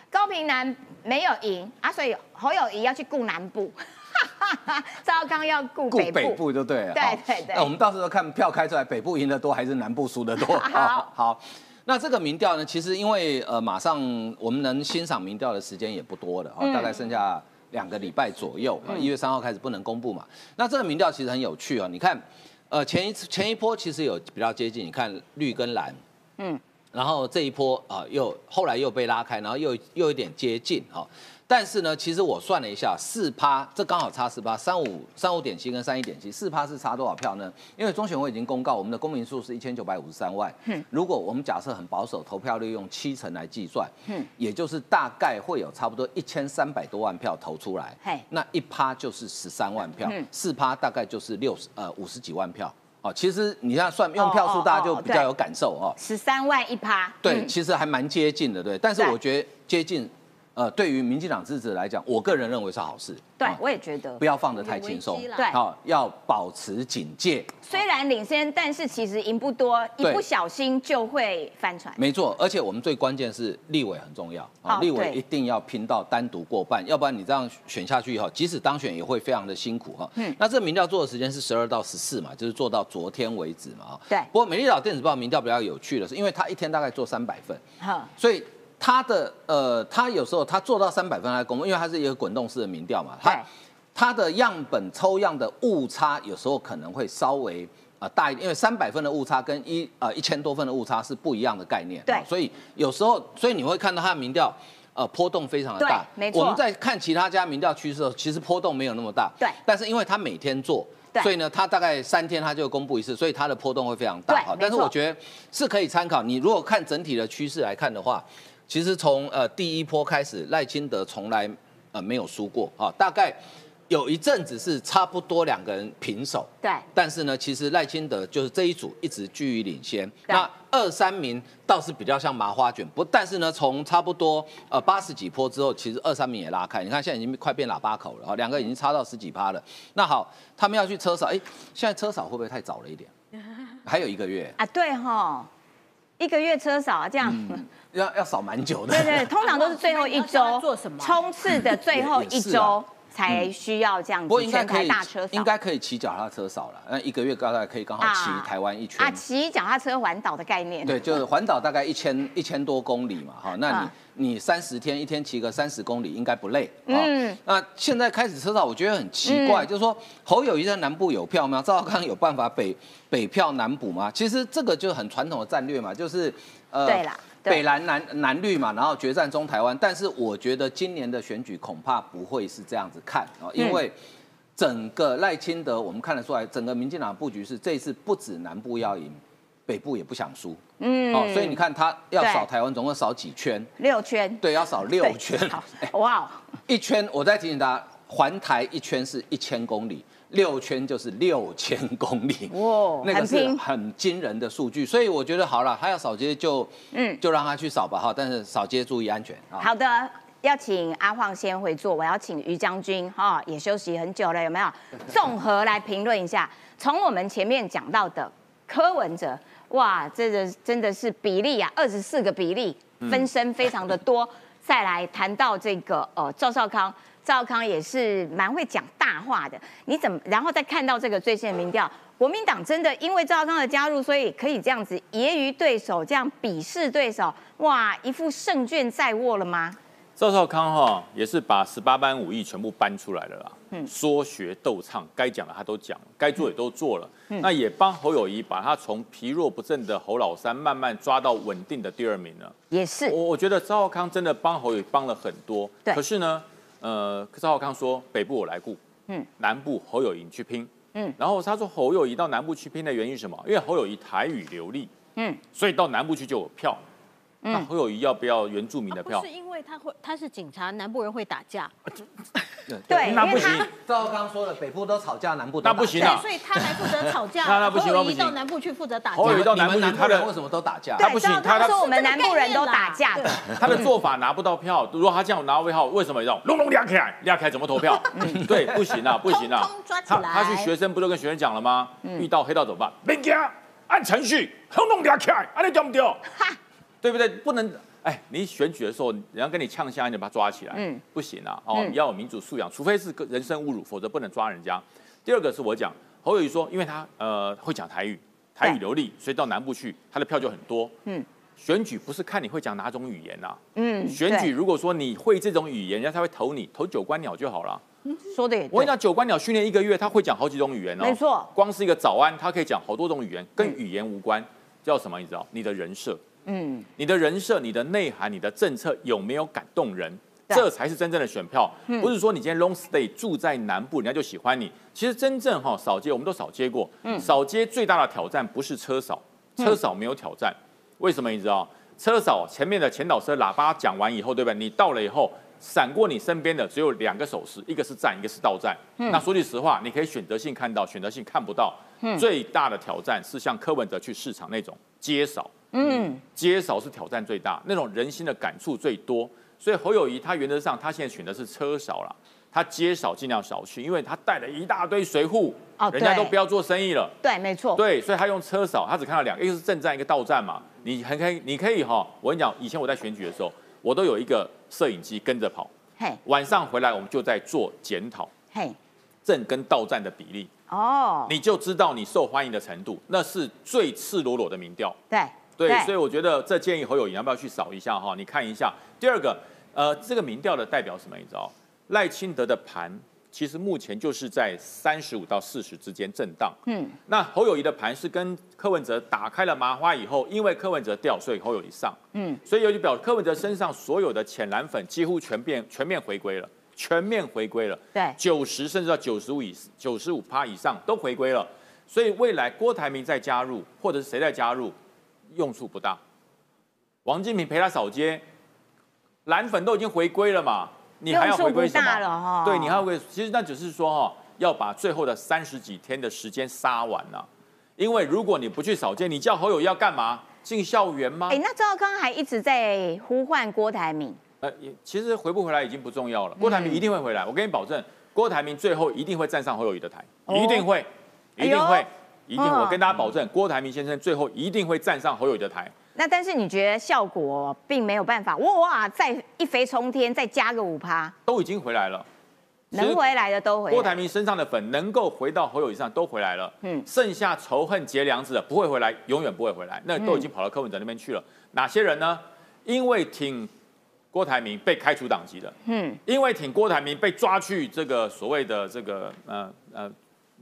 高平南没有赢啊，所以侯友谊要去顾南部，赵康要顾顾北部。北部就对了。对对对那我们到时候看票开出来，北部赢得多还是南部输得多？好好。那这个民调呢，其实因为呃，马上我们能欣赏民调的时间也不多了，哦，嗯大概剩下两个礼拜左右啊，一月三号开始不能公布嘛。那这个民调其实很有趣哦，你看，呃，前一次前一波其实有比较接近，你看绿跟蓝，嗯，然后这一波啊、又后来又被拉开，然后又又有点接近哈、但是呢，其实我算了一下，四趴，这刚好差四趴，三五三五点七跟三一点七，四趴是差多少票呢？因为中选会已经公告，我们的公民数是一千九百五十三万。嗯如果我们假设很保守，投票率用七成来计算，嗯也就是大概会有差不多一千三百多万票投出来。嘿那一趴就是十三万票嗯，四趴大概就是六十呃五十几万票。哦，其实你这样算用票数，大家就比较有感受哦。十三万一趴，对，嗯其实还蛮接近的，对。但是我觉得接近，呃，对于民进党支持者来讲，我个人认为是好事。对啊，我也觉得不，要放得太轻松对好，要保持警戒。虽然领先，但是其实赢不多，一不小心就会翻船。没错，而且我们最关键是立委很重要啊，哦立委一定要拼到单独过半，要不然你这样选下去以后，即使当选也会非常的辛苦哈。嗯那这民调做的时间是十二到十四嘛，就是做到昨天为止嘛啊。对不过美丽岛电子报民调比较有趣的是，因为它一天大概做三百份，好，所以他的呃，他有时候他做到三百分来公布，因为他是一个滚动式的民调嘛，他他的样本抽样的误差有时候可能会稍微呃大一点，因为三百分的误差跟一呃一千多分的误差是不一样的概念，对哦所以有时候所以你会看到他的民调。呃，波动非常的大，对没错我们在看其他家民调趋势的时候，其实波动没有那么大，对但是因为他每天做，对所以呢，他大概三天他就公布一次，所以它的波动会非常大。但是我觉得是可以参考。你如果看整体的趋势来看的话，其实从呃第一波开始，赖清德从来呃没有输过啊，大概有一阵子是差不多两个人平手，对但是呢，其实赖清德就是这一组一直居于领先。对那二三名倒是比较像麻花卷，不，但是呢，从差不多呃八十几波之后，其实二三名也拉开。你看现在已经快变喇叭口了，啊，两个已经差到十几趴了。那好，他们要去车少，哎，现在车少会不会太早了一点？还有一个月，啊，对哈，一个月车少啊，这样。要要扫蛮久的。对对，通常都是最后一周做什么冲刺的最后一周啊才需要这样不过子应该可以大车，少应该可以骑脚踏车少了，那一个月大概可以刚好骑啊台湾一圈。啊，骑脚踏车环岛的概念。对，就是环岛大概一千一千多公里嘛，哈，那你、啊你三十天一天骑个三十公里应该不累，哦嗯那现在开始车少，我觉得很奇怪，嗯就是说侯友谊在南部有票吗？赵少康有办法北北票南补吗？其实这个就是很传统的战略嘛，就是呃对啦对北蓝南南绿嘛，然后决战中台湾。但是我觉得今年的选举恐怕不会是这样子看哦，因为整个赖清德我们看得出来，整个民进党布局是这一次不止南部要赢，北部也不想输。嗯哦，所以你看他要对扫台湾，总共扫几圈？六圈。对，要扫六对圈。哇哦，一圈，我再提醒大家，环台一圈是一千公里，六圈就是六千公里。哇 那个是很惊人的数据，所以我觉得好了，他要扫街就嗯就让他去扫吧哈，但是扫街注意安全啊。好的，要请阿晃先回座，我要请于将军哈、也休息很久了，有没有？综合来评论一下，从我们前面讲到的柯文哲，哇，这个真的是比例啊，二十四个比例，分身非常的多。再来谈到这个呃赵少康，赵康也是蛮会讲大话的，你怎么？然后再看到这个最新民调。国民党真的因为赵康的加入，所以可以这样子揶揄对手，这样鄙视对手，哇，一副胜券在握了吗？赵少康哈也是把十八般武艺全部搬出来了啦，嗯说学逗唱，该讲的他都讲，该做也都做了。那也帮侯友谊把他从疲弱不振的侯老三慢慢抓到稳定的第二名了。也是我我觉得赵少康真的帮侯友谊帮了很多，对可是呢，呃，赵少康说北部我来顾，嗯嗯，南部侯友谊去拼，嗯嗯，然后他说侯友谊到南部去拼的原因是什么？因为侯友谊台语流利，嗯嗯，所以到南部去就有票。那侯友谊要不要原住民的票不是？因为他会，他是警察，南部人会打架，对，那不行因为他，赵刚说了，北部都吵架，南部都打那不行啊，所以他来负责吵架，那那不行侯友那不行谊到南部去负责打架侯。友谊到你南部去，们南部人他的为什么都打架？对他不行他说我们南部人都打架的，他的做法拿不到票。如果他这样拿位号，为什么要隆隆亮起来？亮起来怎么投票？对，不行啊，不行啊他他去学生不都跟学生讲了吗？遇到黑道怎么办？别惊，按程序，轰隆亮起来，按你对不对？对不对？不能。哎，你选举的时候，人家跟你呛下，你就把他抓起来，不行啊，哦，嗯你要有民主素养，除非是个人身侮辱，否则不能抓人家。第二个是我讲，侯友谊说，因为他呃会讲台语，台语流利，所以到南部去，他的票就很多。嗯嗯，选举不是看你会讲哪种语言呐、嗯，选举如果说你会这种语言，人家才会投你，投九官鸟就好了。说的我跟你讲，九官鸟训练一个月，他会讲好几种语言哦。没错光是一个早安，他可以讲好多种语言，跟语言无关，叫什么？你知道？你的人设，嗯，你的人设、你的内涵、你的政策有没有感动人？这才是真正的选票，嗯不是说你今天 long stay 住在南部，人家就喜欢你。其实真正哈扫街，我们都扫街过，嗯扫街最大的挑战不是车少，车少没有挑战，为什么你知道？车少前面的前导车喇叭讲完以后，对吧？你到了以后，闪过你身边的只有两个手势，一个是站，一个是到站。嗯那说句实话，你可以选择性看到，选择性看不到。最大的挑战是像柯文哲去市场那种街扫，嗯，接少是挑战最大，那种人心的感触最多。所以侯友谊他原则上他现在选的是车少了，他接少尽量少去，因为他带了一大堆随扈，哦人家都不要做生意了。对，没错，对，所以他用车少，他只看到两个，一个是正站，一个到站嘛。你很可以，你可以哈，我跟你讲，以前我在选举的时候，我都有一个摄影机跟着跑，嘿，晚上回来我们就在做检讨。嘿，正跟到站的比例，哦，你就知道你受欢迎的程度，那是最赤裸裸的民调。对，对对，所以我觉得这建议侯友宜要不要去扫一下哈？你看一下。第二个，呃，这个民调的代表什么？你知道？赖清德的盘其实目前就是在三十五到四十之间震荡。嗯，那侯友谊的盘是跟柯文哲打开了麻花以后，因为柯文哲掉，所以侯友谊上。嗯，所以有就表柯文哲身上所有的浅蓝粉几乎全变全面回归了，全面回归了。对，九十甚至到九十五以九十五趴以上都回归了。所以未来郭台铭再加入，或者是谁再加入，用处不大。王金平陪他扫街，蓝粉都已经回归了嘛，你还要回归什么哈？对，你还要回，其实那只是说哈，要把最后的三十几天的时间杀完了。因为如果你不去扫街，你叫侯友宜要干嘛？进校园吗？哎，那赵少康还一直在呼唤郭台铭，呃，也其实回不回来已经不重要了。郭台铭一定会回来，我跟你保证，郭台铭最后一定会站上侯友宜的台，哦一定会，一定哎会，一定我跟大家保证，郭台铭先生最后一定会站上侯友宜的台。那但是你觉得效果并没有办法哇，再一飞冲天，再加个五趴，都已经回来了，能回来的都回来。郭台铭身上的粉能够回到侯友宜上都回来了，嗯嗯，剩下仇恨结梁子的不会回来，永远不会回来，那都已经跑到柯文哲那边去了。哪些人呢？因为挺郭台铭被开除党籍的，嗯因为挺郭台铭被抓去这个所谓的这个呃呃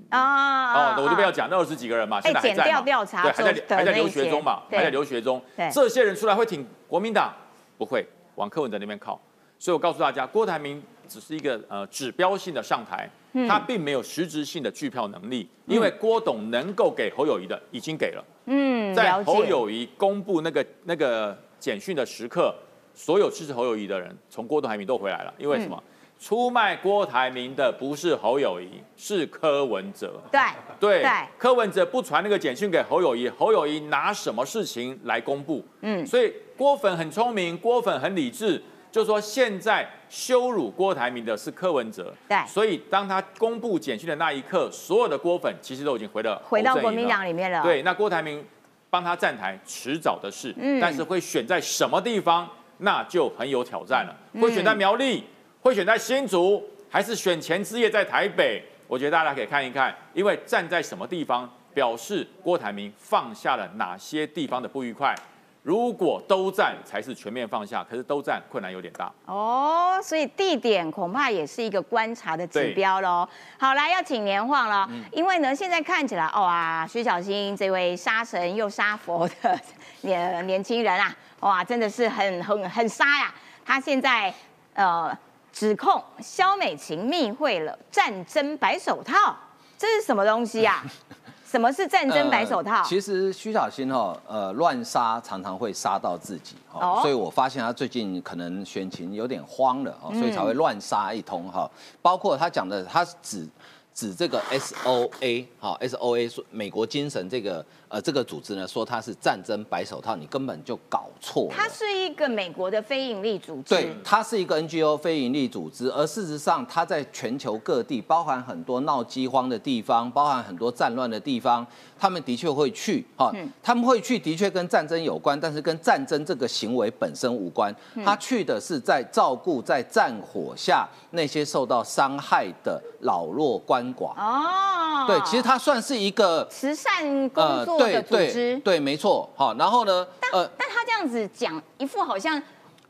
啊哦，我就不要讲那二十几个人嘛，现在还在嘛调调查对，还在还在留学中嘛，还在留学中。这些人出来会挺国民党，不会往柯文哲那边靠。所以我告诉大家，郭台铭只是一个呃指标性的上台，嗯他并没有实质性的拒票能力，因为郭董能够给侯友谊的已经给了。嗯，在。侯友谊公布那个那个简讯的时刻，所有支持侯友谊的人从郭台铭都回来了，因为什么？出卖郭台铭的不是侯友谊，是柯文哲。对对，对柯文哲不传那个简讯给侯友谊，侯友谊拿什么事情来公布？嗯所以郭粉很聪明，郭粉很理智，就说现在羞辱郭台铭的是柯文哲。对所以当他公布简讯的那一刻，所有的郭粉其实都已经回了回到国民了党里面了。对，那郭台铭帮他站台，迟早的事。嗯但是会选在什么地方，那就很有挑战了。嗯会选在苗栗，会选在新竹，还是选前之夜在台北？我觉得大家可以看一看，因为站在什么地方，表示郭台铭放下了哪些地方的不愉快。如果都站，才是全面放下。可是都站困难有点大。哦，所以地点恐怕也是一个观察的指标喽。好来，要请年晃了，嗯因为呢，现在看起来，哦啊，徐小新这位杀神又杀佛的年年轻人啊，哇，真的是很很很杀呀。他现在呃指控肖美琴密会了战争白手套，这是什么东西啊？什么是战争白手套？呃其实徐小新哈，呃，乱杀常常会杀到自己哦哦，所以我发现他最近可能选情有点慌了哦，所以才会乱杀一通哈。包括他讲的，他指指这个 S O A 哈 S O A 说美国精神这个呃这个组织呢，说它是战争白手套，你根本就搞错了。它是一个美国的非营利组织。对，它是一个 NGO 非营利组织，而事实上，它在全球各地，包含很多闹饥荒的地方，包含很多战乱的地方，他们的确会去，哈、嗯他们会去，的确跟战争有关，但是跟战争这个行为本身无关。嗯他去的是在照顾在战火下那些受到伤害的老弱鳏寡。哦，对，其实它算是一个慈善工作的组织。对，没错。好，然后呢，呃，但他这样子讲，一副好像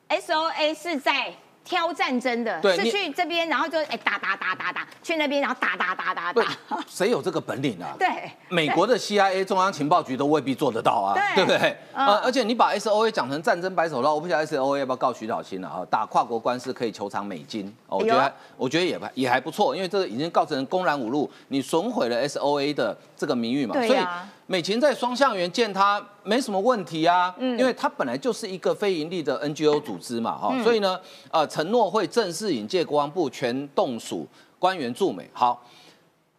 S O A 是在挑战争的，是去这边，然后就哎打打打打打，去那边然后打打打打打。谁有这个本领啊？对，美国的 CIA 中央情报局都未必做得到啊，对不对？嗯呃，而且你把 S O A 讲成战争白手套，我不晓得 S O A 要不要告徐小新了啊？打跨国官司可以求偿美金，哦我觉得我觉得也也还不错，因为这个已经告成公然侮辱，你损毁了 S O A 的这个名誉嘛，所以美琴在双向园见他没什么问题啊，嗯因为他本来就是一个非盈利的 NGO 组织嘛，哈、嗯所以呢，呃，承诺会正式引介国防部全动署官员驻美，好。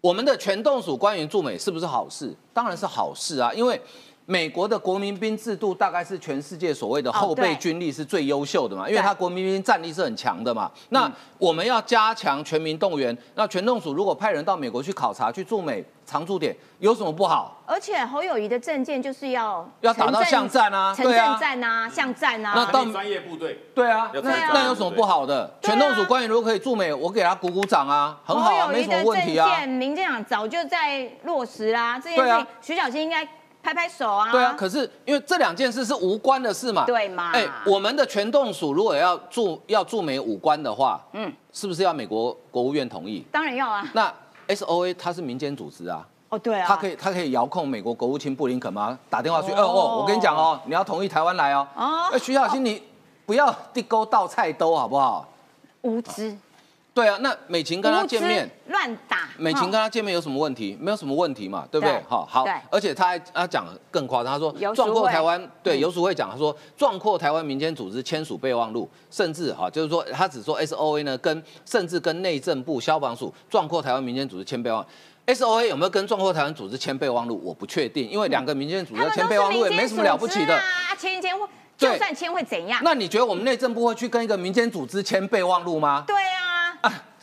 我们的全动署官员驻美是不是好事？当然是好事啊，因为美国的国民兵制度大概是全世界所谓的后备军力是最优秀的嘛，因为它国民兵战力是很强的嘛。那我们要加强全民动员，那全动署如果派人到美国去考察、去驻美常驻点，有什么不好？而且侯友谊的证件就是要要打到巷战啊城对啊镇战啊，巷战啊。那到专业部队，对啊，那那有什么不好的？全动署官员如果可以驻美，我给他鼓鼓掌啊，很好啊，没什么问题啊。民进党早就在落实啦，这件事情，徐小新应该拍拍手啊。对啊，可是因为这两件事是无关的事嘛。对嘛？哎，我们的全动署如果要驻要驻美武官的话，嗯，是不是要美国国务院同意？当然要啊。那 S O A 它是民间组织啊。哦，对啊。它可以它可以遥控美国国务卿布林肯吗？打电话去，哦哦，我跟你讲哦，你要同意台湾来哦。哦。哎，徐小新，你不要地沟倒菜兜好不好？无知。对啊，那美琴跟他见面乱打，美琴跟他见面有什么问题？没有什么问题嘛，对不对？好，好，而且他还他讲更夸张，他说壮阔台湾，对游淑慧讲，他说壮阔台湾民间组织签署备忘录，甚至哈就是说他只说 S O A 呢跟甚至跟内政部消防署壮阔台湾民间组织签备忘，S O A 有没有跟壮阔台湾组织签备忘录？我不确定，因为两个民间组织签备忘录也没什么了不起的啊，签一签会就算签会怎样？那你觉得我们内政部会去跟一个民间组织签备忘录吗？对啊。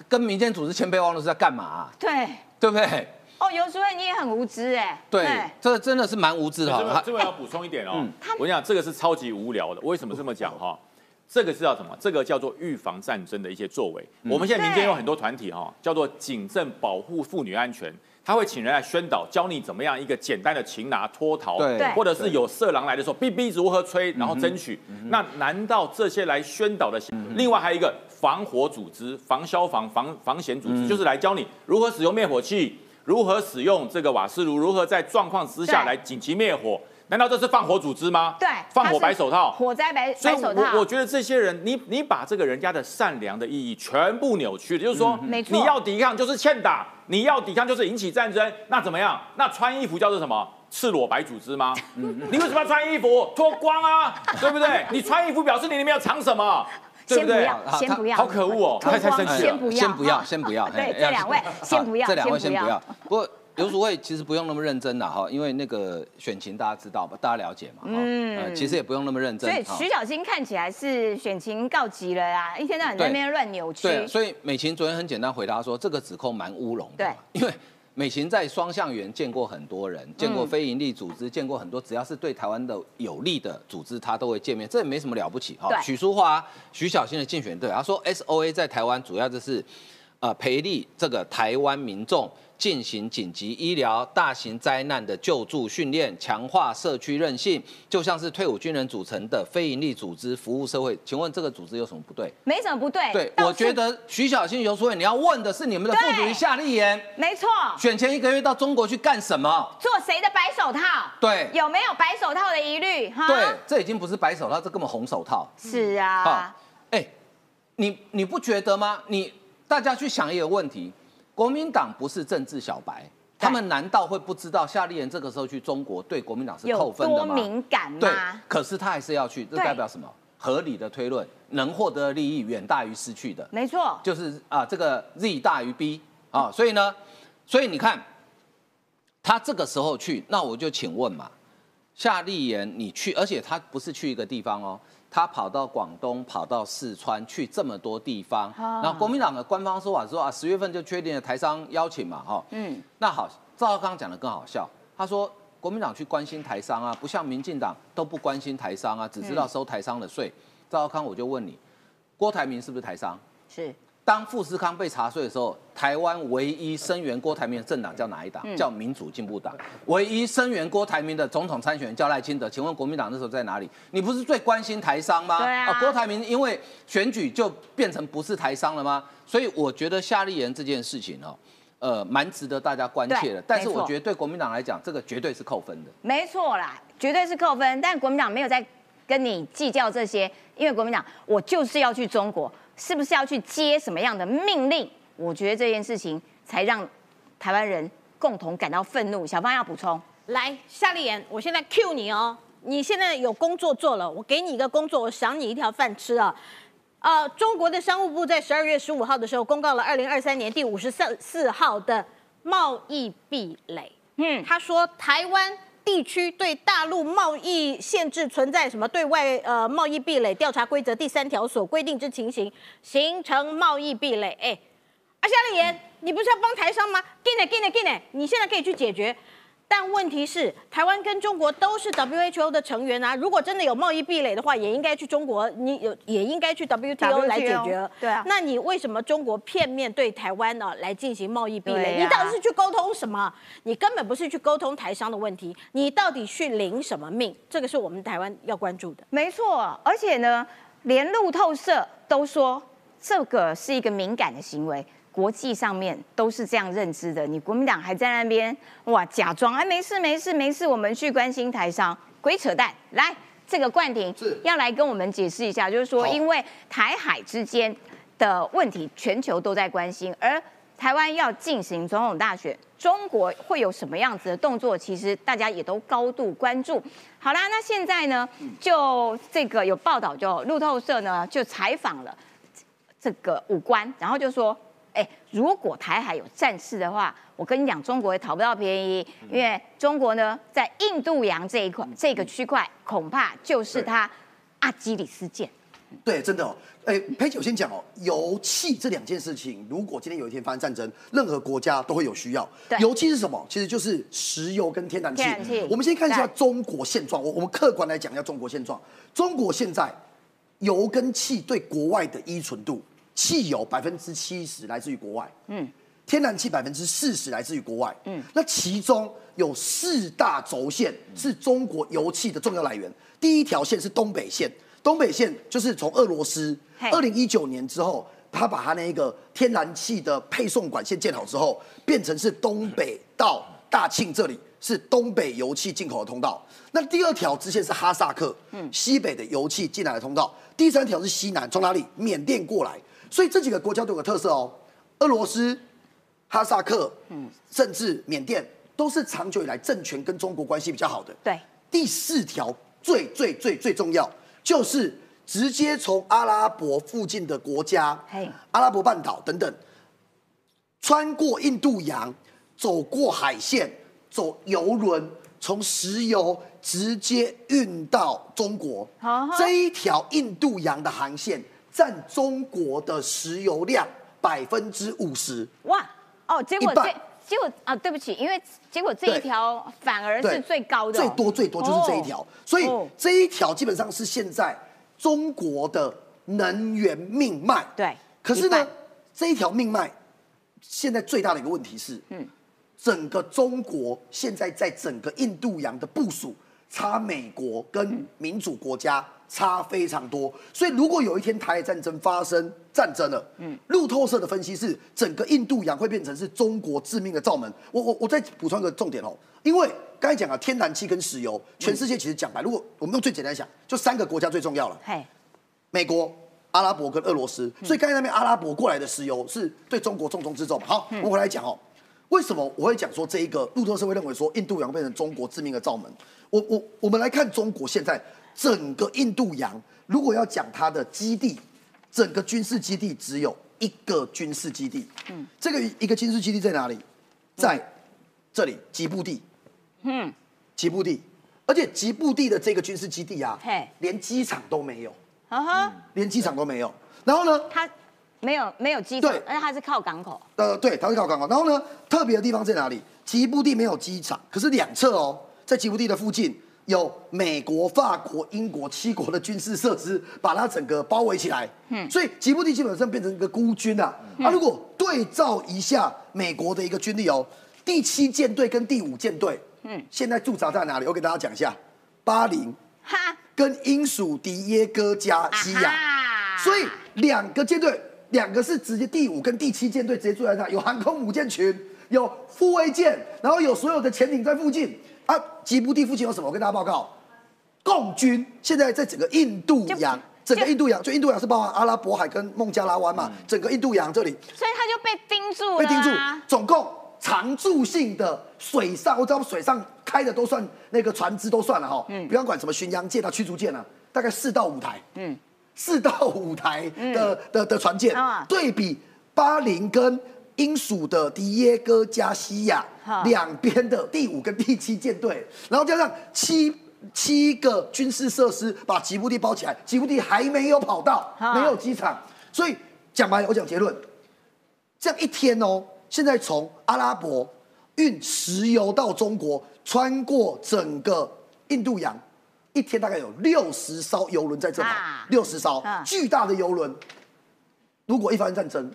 跟民间组织签备忘录是在干嘛？对，对不对？哦，尤淑慧你也很无知哎。对，这真的是蛮无知的。这个这个要补充一点哦，我讲这个是超级无聊的。为什么这么讲哈？这个是叫什么？这个叫做预防战争的一些作为。我们现在民间有很多团体哈，叫做警政保护妇女安全。他会请人来宣导，教你怎么样一个简单的擒拿脱逃，对，或者是有色狼来的时候，哔哔如何吹，然后争取。那难道这些来宣导的？另外还有一个防火组织、防消防、防防险组织，就是来教你如何使用灭火器，如何使用这个瓦斯炉，如何在状况之下来紧急灭火。难道这是放火组织吗？对，放火白手套，火灾白白手套。我我觉得这些人，你你把这个人家的善良的意义全部扭曲了，就是说，你要抵抗就是欠打，你要抵抗就是引起战争，那怎么样？那穿衣服叫做什么？赤裸白组织吗？你为什么要穿衣服？脱光啊，对不对？你穿衣服表示你里面要藏什么？对不对？先不要，好可恶哦！太太生气了，先不要，先不要，先不要。对，这两位先不要，这两位先不要。不过。刘淑慧其实不用那么认真的哈，因为那个选情大家知道吧，大家了解嘛，嗯，其实也不用那么认真。所以徐小新看起来是选情告急了呀，一天到晚在那边乱扭曲。对，所以美琴昨天很简单回答说，这个指控蛮乌龙的。对，因为美琴在双向园见过很多人，见过非营利组织，见过很多只要是对台湾的有利的组织，他都会见面，这也没什么了不起哈。许淑华、徐小新的竞选队，他说 S O A 在台湾主要就是，呃，培力这个台湾民众。进行紧急医疗、大型灾难的救助训练，强化社区韧性，就像是退伍军人组成的非营利组织服务社会。请问这个组织有什么不对？没什么不对。对，我觉得徐小新、游淑慧，你要问的是你们的副主席夏立言。没错。选前一个月到中国去干什么？做谁的白手套？对。有没有白手套的疑虑？哈。对，这已经不是白手套，这根本红手套。是啊。哎，你你不觉得吗？你大家去想一个问题。国民党不是政治小白，他们难道会不知道夏立言这个时候去中国对国民党是扣分的吗？敏感吗？对，可是他还是要去，这代表什么？合理的推论，能获得的利益远大于失去的。没错，就是啊，这个 Z 大于 B 啊，所以呢，所以你看，他这个时候去，那我就请问嘛，夏立言你去，而且他不是去一个地方哦。他跑到广东，跑到四川，去这么多地方。然后国民党的官方说法说啊，十月份就确定了台商邀请嘛，哈。嗯。那好，赵少康讲的更好笑，他说国民党去关心台商啊，不像民进党都不关心台商啊，只知道收台商的税。赵少康，我就问你，郭台铭是不是台商？是。当富士康被查税的时候，台湾唯一声援郭台铭的政党叫哪一党？叫民主进步党。唯一声援郭台铭的总统参选人叫赖清德。请问国民党那时候在哪里？你不是最关心台商吗？对啊。郭台铭因为选举就变成不是台商了吗？所以我觉得夏立言这件事情哦，呃，蛮值得大家关切的。但是我觉得对国民党来讲，这个绝对是扣分的。没错啦，绝对是扣分。但国民党没有在跟你计较这些，因为国民党我就是要去中国。是不是要去接什么样的命令？我觉得这件事情才让台湾人共同感到愤怒。小芳要补充，来夏丽言，我现在 Q 你哦，你现在有工作做了，我给你一个工作，我赏你一条饭吃啊！呃，中国的商务部在十二月十五号的时候公告了二零二三年第五十四四号的贸易壁垒。嗯，他说台湾。地区对大陆贸易限制存在什么对外呃贸易壁垒调查规则第三条所规定之情形，形成贸易壁垒。哎，阿夏丽妍，你不是要帮台商吗？给你给你给你，你现在可以去解决。但问题是，台湾跟中国都是 WHO 的成员啊。如果真的有贸易壁垒的话，也应该去中国，你有也应该去 WTO 来解决。对啊。那你为什么中国片面对台湾呢来进行贸易壁垒？啊你到底是去沟通什么？你根本不是去沟通台商的问题，你到底去领什么命？这个是我们台湾要关注的。没错，而且呢，连路透社都说这个是一个敏感的行为，国际上面都是这样认知的。你国民党还在那边哇假装哎没事没事没事，我们去关心台商，鬼扯淡！来，这个冠廷要来跟我们解释一下，就是说因为台海之间的问题，全球都在关心，而台湾要进行总统大选，中国会有什么样子的动作？其实大家也都高度关注。好啦，那现在呢，就这个有报道就，路透社呢就采访了这个武官，然后就说，哎，如果台海有战事的话，我跟你讲，中国也讨不到便宜，因为中国呢在印度洋这一块这个区块，恐怕就是它阿基里斯腱。对，真的哦。哎，佩姐，我先讲哦，油气这两件事情，如果今天有一天发生战争，任何国家都会有需要。油气是什么？其实就是石油跟天然气。然气我们先看一下中国现状，我我们客观来讲一下中国现状。中国现在油跟气对国外的依存度，汽油百分之七十来自于国外，嗯，天然气百分之四十来自于国外，嗯，那其中有四大轴线是中国油气的重要来源。第一条线是东北线，东北线就是从俄罗斯，二零一九年之后，他把他那个天然气的配送管线建好之后，变成是东北到大庆这里是东北油气进口的通道。那第二条支线是哈萨克，嗯，西北的油气进来的通道。第三条是西南，从哪里？缅甸过来。所以这几个国家都有个特色哦，俄罗斯、哈萨克，嗯，甚至缅甸都是长久以来政权跟中国关系比较好的。对，第四条最最最最重要，就是直接从阿拉伯附近的国家嘿，阿拉伯半岛等等，穿过印度洋，走过海线，走游轮，从石油直接运到中国。这一条印度洋的航线占中国的石油量百分之五十。哇，哦，结果这结果啊，对不起，因为结果这一对。条反而是最高的。哦、最多最多就是这一条，哦。所以哦。这一条基本上是现在中国的能源命脉。对可是呢一，这一条命脉现在最大的一个问题是，嗯，整个中国现在在整个印度洋的部署差美国跟民主国家差非常多，所以如果有一天台海战争发生战争了，嗯，路透社的分析是整个印度洋会变成是中国致命的罩门。我我我再补充一个重点哦，因为刚才讲啊天然气跟石油，全世界其实讲白，如果我们用最简单想，就三个国家最重要了，嘿，美国、阿拉伯跟俄罗斯，所以刚才那边阿拉伯过来的石油是对中国重中之重。好，我们回来讲哦，为什么我会讲说这一个路透社会认为说印度洋变成中国致命的罩门？我我我们来看中国现在整个印度洋，如果要讲它的基地，整个军事基地只有一个军事基地，嗯，这个一个军事基地在哪里？在这里吉布地，嗯，吉布地，而且吉布地的这个军事基地啊嘿，连机场都没有。啊哈，连机场都没有。然后呢，它没有没有机场对，而且它是靠港口，呃，对，它是靠港口。然后呢，特别的地方在哪里？吉布地没有机场，可是两侧哦，在吉布地的附近有美国、法国、英国七国的军事设施，把它整个包围起来。嗯，所以吉布地基本上变成一个孤军啊。啊，如果对照一下美国的一个军力哦，第七舰队跟第五舰队，嗯，现在驻扎在哪里？我给大家讲一下，巴林哈，跟英属迪耶哥加西亚。啊所以两个舰队，两个是直接第五跟第七舰队直接住在那，有航空母舰群，有护卫舰，然后有所有的潜艇在附近。啊，吉布地附近有什么？我跟大家报告，共军现在在整个印度洋，整个印度洋，就印度洋是包含阿拉伯海跟孟加拉湾嘛，整个印度洋这里。所以他就被盯住了、啊，被盯住，总共常驻性的水上，我知道水上开的都算那个船只都算了哈，不要管什么巡洋舰啊、驱逐舰啊，大概四到五台，嗯，四到五台的、的的船舰，啊。对比巴林跟英属的迪耶哥加西亚两边的第五跟第七舰队，然后加上七。七个军事设施把吉布地包起来，吉布地还没有跑道，啊没有机场，所以讲白了，我讲结论，这样一天哦，现在从阿拉伯、运石油到中国，穿过整个印度洋，一天大概有六十艘油轮在这跑啊，六十艘嗯。巨大的油轮。如果一发生战争，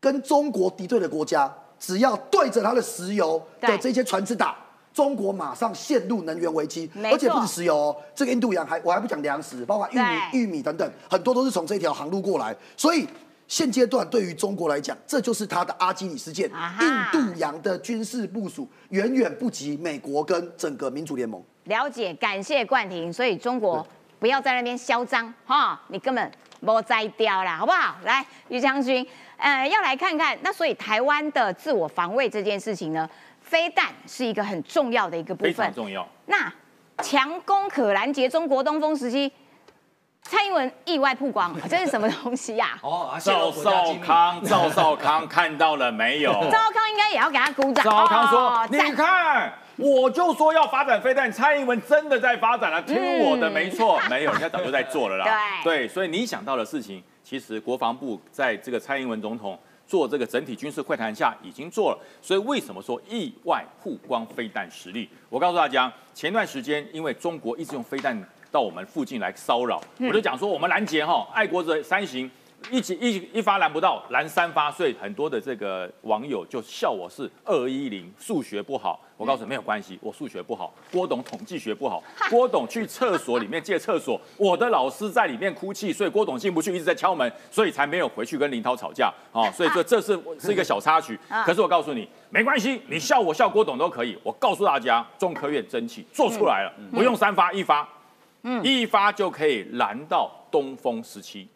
跟中国敌对的国家，只要对着它的石油的对这些船只打，中国马上陷入能源危机，而且不止石油哦，这个印度洋还我还不讲粮食，包括玉米、玉米等等，很多都是从这条航路过来，所以。现阶段对于中国来讲，这就是它的阿基里斯腱。啊印度洋的军事部署远远不及美国跟整个民主联盟。了解，感谢冠廷。所以中国不要在那边嚣张哈，你根本没摘掉啦，好不好？来，于将军，呃，要来看看。那所以台湾的自我防卫这件事情呢，飞弹是一个很重要的一个部分非分常。重要。那强攻可拦截中国东风时期，蔡英文意外曝光，这是什么东西呀、哦，赵少康，赵少康看到了没有？赵康应该也要给他鼓掌。赵少康说哦：“你看，我就说要发展飞弹，蔡英文真的在发展了，听我的，没错，没有，人家早就在做了啦。对，所以你想到的事情，其实国防部在这个蔡英文总统做这个整体军事会谈下已经做了。所以为什么说意外曝光飞弹实力？我告诉大家，前段时间因为中国一直用飞弹到我们附近来骚扰，我就讲说我们拦截哈，爱国者三型。一起一一发拦不到，拦三发，所以很多的这个网友就笑我是二一零数学不好。我告诉你没有关系，我数学不好，郭董统计学不好，郭董去厕所里面借厕所，我的老师在里面哭泣，所以郭董进不去，一直在敲门，所以才没有回去跟林涛吵架哦。所以这 这是是一个小插曲，可是我告诉你没关系，你笑我笑郭董都可以。我告诉大家，中科院真气做出来了，不用三发一发，一发就可以拦到东风十七。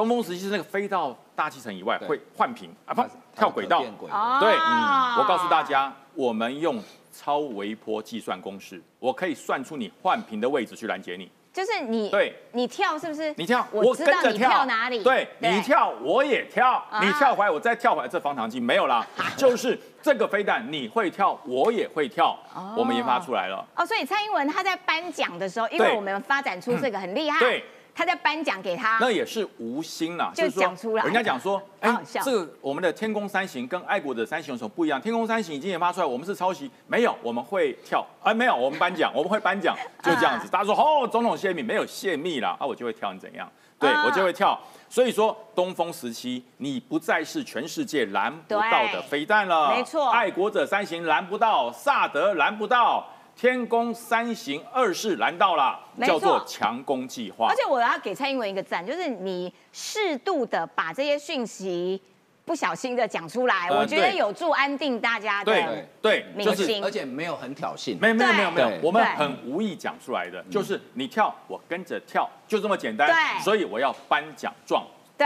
东风十七是那个飞到大气层以外会换屏啊，不跳轨道。轨哦对，嗯，我告诉大家，我们用超微波计算公式，我可以算出你换屏的位置去拦截你。就是你对。你跳是不是？你跳，我知道你跟着跳跳。哪里。对你跳，我也跳，啊。你跳回来，我再跳回来，这方糖机没有啦，就是这个飞弹你会跳，我也会跳，我们研发出来了。哦，所以蔡英文他在颁奖的时候，因为我们发展出这个很厉害，对，他在颁奖给他，那也是无心啦，就讲出来人家讲说，哎这个我们的天宫三型跟爱国者三型有什么不一样？天宫三型已经研发出来，我们是抄袭，没有，我们会跳，哎，没有，我们颁奖，我们会颁奖，就这样子。大家说，哦，总统泄密没有泄密啦，啊，我就会跳，你怎样？对啊我就会跳。所以说，东风时期你不再是全世界拦不到的飞弹了，没错爱国者三型拦不到，萨德拦不到。天宫三行二世拦到了，叫做强攻计划而。且我要给蔡英文一个赞，就是你适度的把这些讯息不小心的讲出来，呃我觉得有助安定大家对的。对，明就是星而且没有很挑衅。没有没有没有没有，我们很无意讲出来的，就是你跳，我跟着跳，就这么简单。对所以我要颁奖状。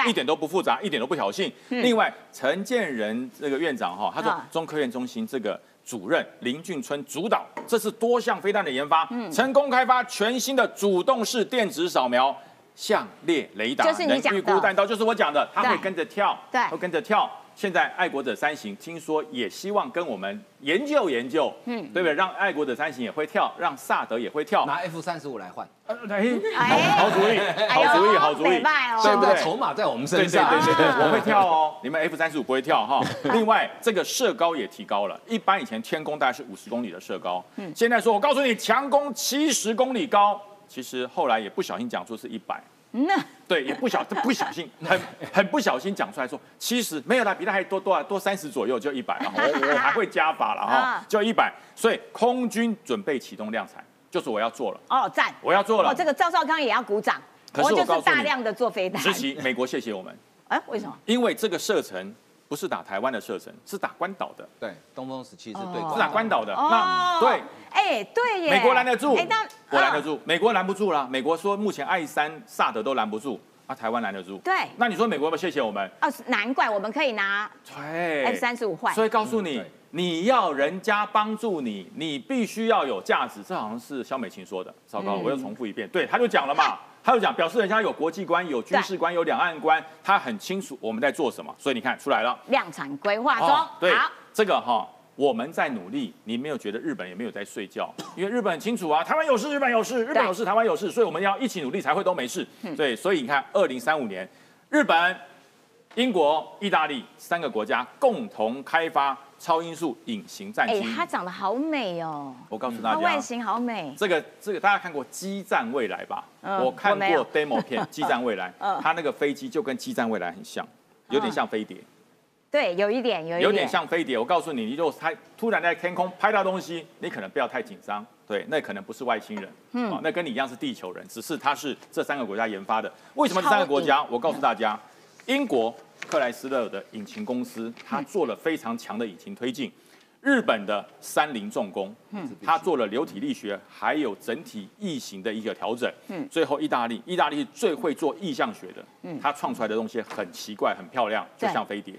一点都不复杂，一点都不挑衅。另外，陈建仁这个院长哈，他说嗯中科院中心这个主任林俊春主导，这是多项飞弹的研发，嗯。成功开发全新的主动式电子扫描相列雷达，能预估弹道，就是我讲的，他会跟着跳，对。会跟着跳。现在爱国者三型听说也希望跟我们研究研究，嗯，对不对？让爱国者三型也会跳，让萨德也会跳。拿 F 三十五来换，呃哎哎好主意，好主意，好主意对不对？筹码在我们对对身上。对对对，我会跳哦，你们 F 三十五不会跳哈。另外，这个射高也提高了，一般以前天宫大概是五十公里的射高，嗯现在说我告诉你强攻七十公里高，其实后来也不小心讲出是一百。那对，也不小不小心，很很不小心讲出来说，七十没有啦，比他还多多多三十左右，就一百了。我 我还会加法了哈啊，就一百。所以空军准备启动量产，就是我要做了，哦赞，我要做了哦，。这个赵少康也要鼓掌，可是我就是大量的做飞弹。实习，美国谢谢我们，哎，为什么？因为这个射程不是打台湾的射程，是打关岛的，对，东风十七是对哦是打关岛的。那对，哎，对耶，美国拦得住我拦得。嗯住，美国拦不住啦。美国说目前爱三、萨德都拦不住，啊，台湾拦得住。对那你说美国要不要谢谢我们？哦，难怪我们可以拿对 F 三十五换。所以告诉你嗯，你要人家帮助你，你必须要有价值。这好像是肖美琴说的。糟糕，嗯我又重复一遍。对，他就讲了嘛，他就讲表示人家有国际观、有军事观、有两岸观，他很清楚我们在做什么。所以你看出来了。量产规划中，哦对好，这个哈、我们在努力，你没有觉得日本也没有在睡觉，因为日本很清楚啊，台湾有事，日本有事，日本有事，台湾有事，所以我们要一起努力才会都没事。嗯对，所以你看，二零三五年，日本、英国、意大利三个国家共同开发超音速隐形战机哎，机。它长得好美哦，我告诉大家，它外形好美。这个这个大家看过《激战未来》吧？嗯我看过 demo 片《激战未来》嗯，它那个飞机就跟《激战未来》很像，有点像飞碟。对，有一点，有一有点像飞碟。我告诉你，你如果它突然在天空拍到东西，你可能不要太紧张。对，那可能不是外星人，嗯嗯，那跟你一样是地球人，只是它是这三个国家研发的。为什么这三个国家？我告诉大家，英国克莱斯勒的引擎公司，它做了非常强的引擎推进。日本的三菱重工，嗯，它做了流体力学，还有整体异形的一个调整，嗯，最后意大利，意大利是最会做意向学的，嗯，它创出来的东西很奇怪，很漂亮，就像飞碟。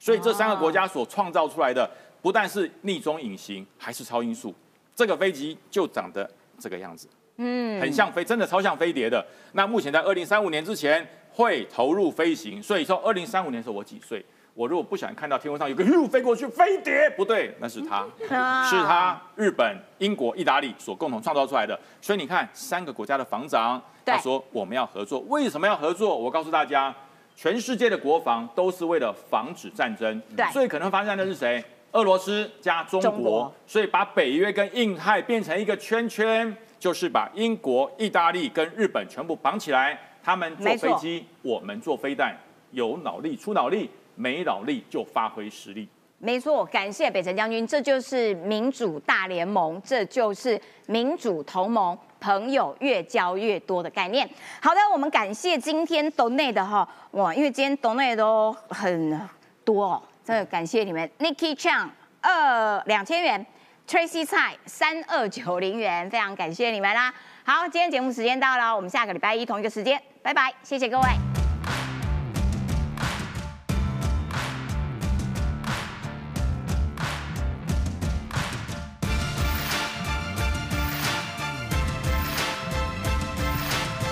所以这三个国家所创造出来的，不但是逆中隐形，还是超音速。这个飞机就长得这个样子，嗯，很像飞，真的超像飞碟的。那目前在二零三五年之前会投入飞行，所以说二零三五年的时候我几岁？我如果不想看到天空上有个咻飞过去飞碟，不对，那是他，啊是他日本、英国、意大利所共同创造出来的。所以你看，三个国家的防长，他说我们要合作，为什么要合作？我告诉大家，全世界的国防都是为了防止战争，对所以可能发生战争是谁？俄罗斯加中国，中国所以把北约跟印太变成一个圈圈，就是把英国、意大利跟日本全部绑起来，他们坐飞机，我们坐飞弹，有脑力出脑力，没脑力就发挥实力。没错，感谢北辰将军，这就是民主大联盟，这就是民主同盟，朋友越交越多的概念。好的，我们感谢今天 donate 的哈，哇，因为今天 donate 都很多哦，真的感谢你们，Nicky Chang 二两千元，Tracy 蔡三二九零元，非常感谢你们啦。好，今天节目时间到了，我们下个礼拜一同一个时间，拜拜，谢谢各位。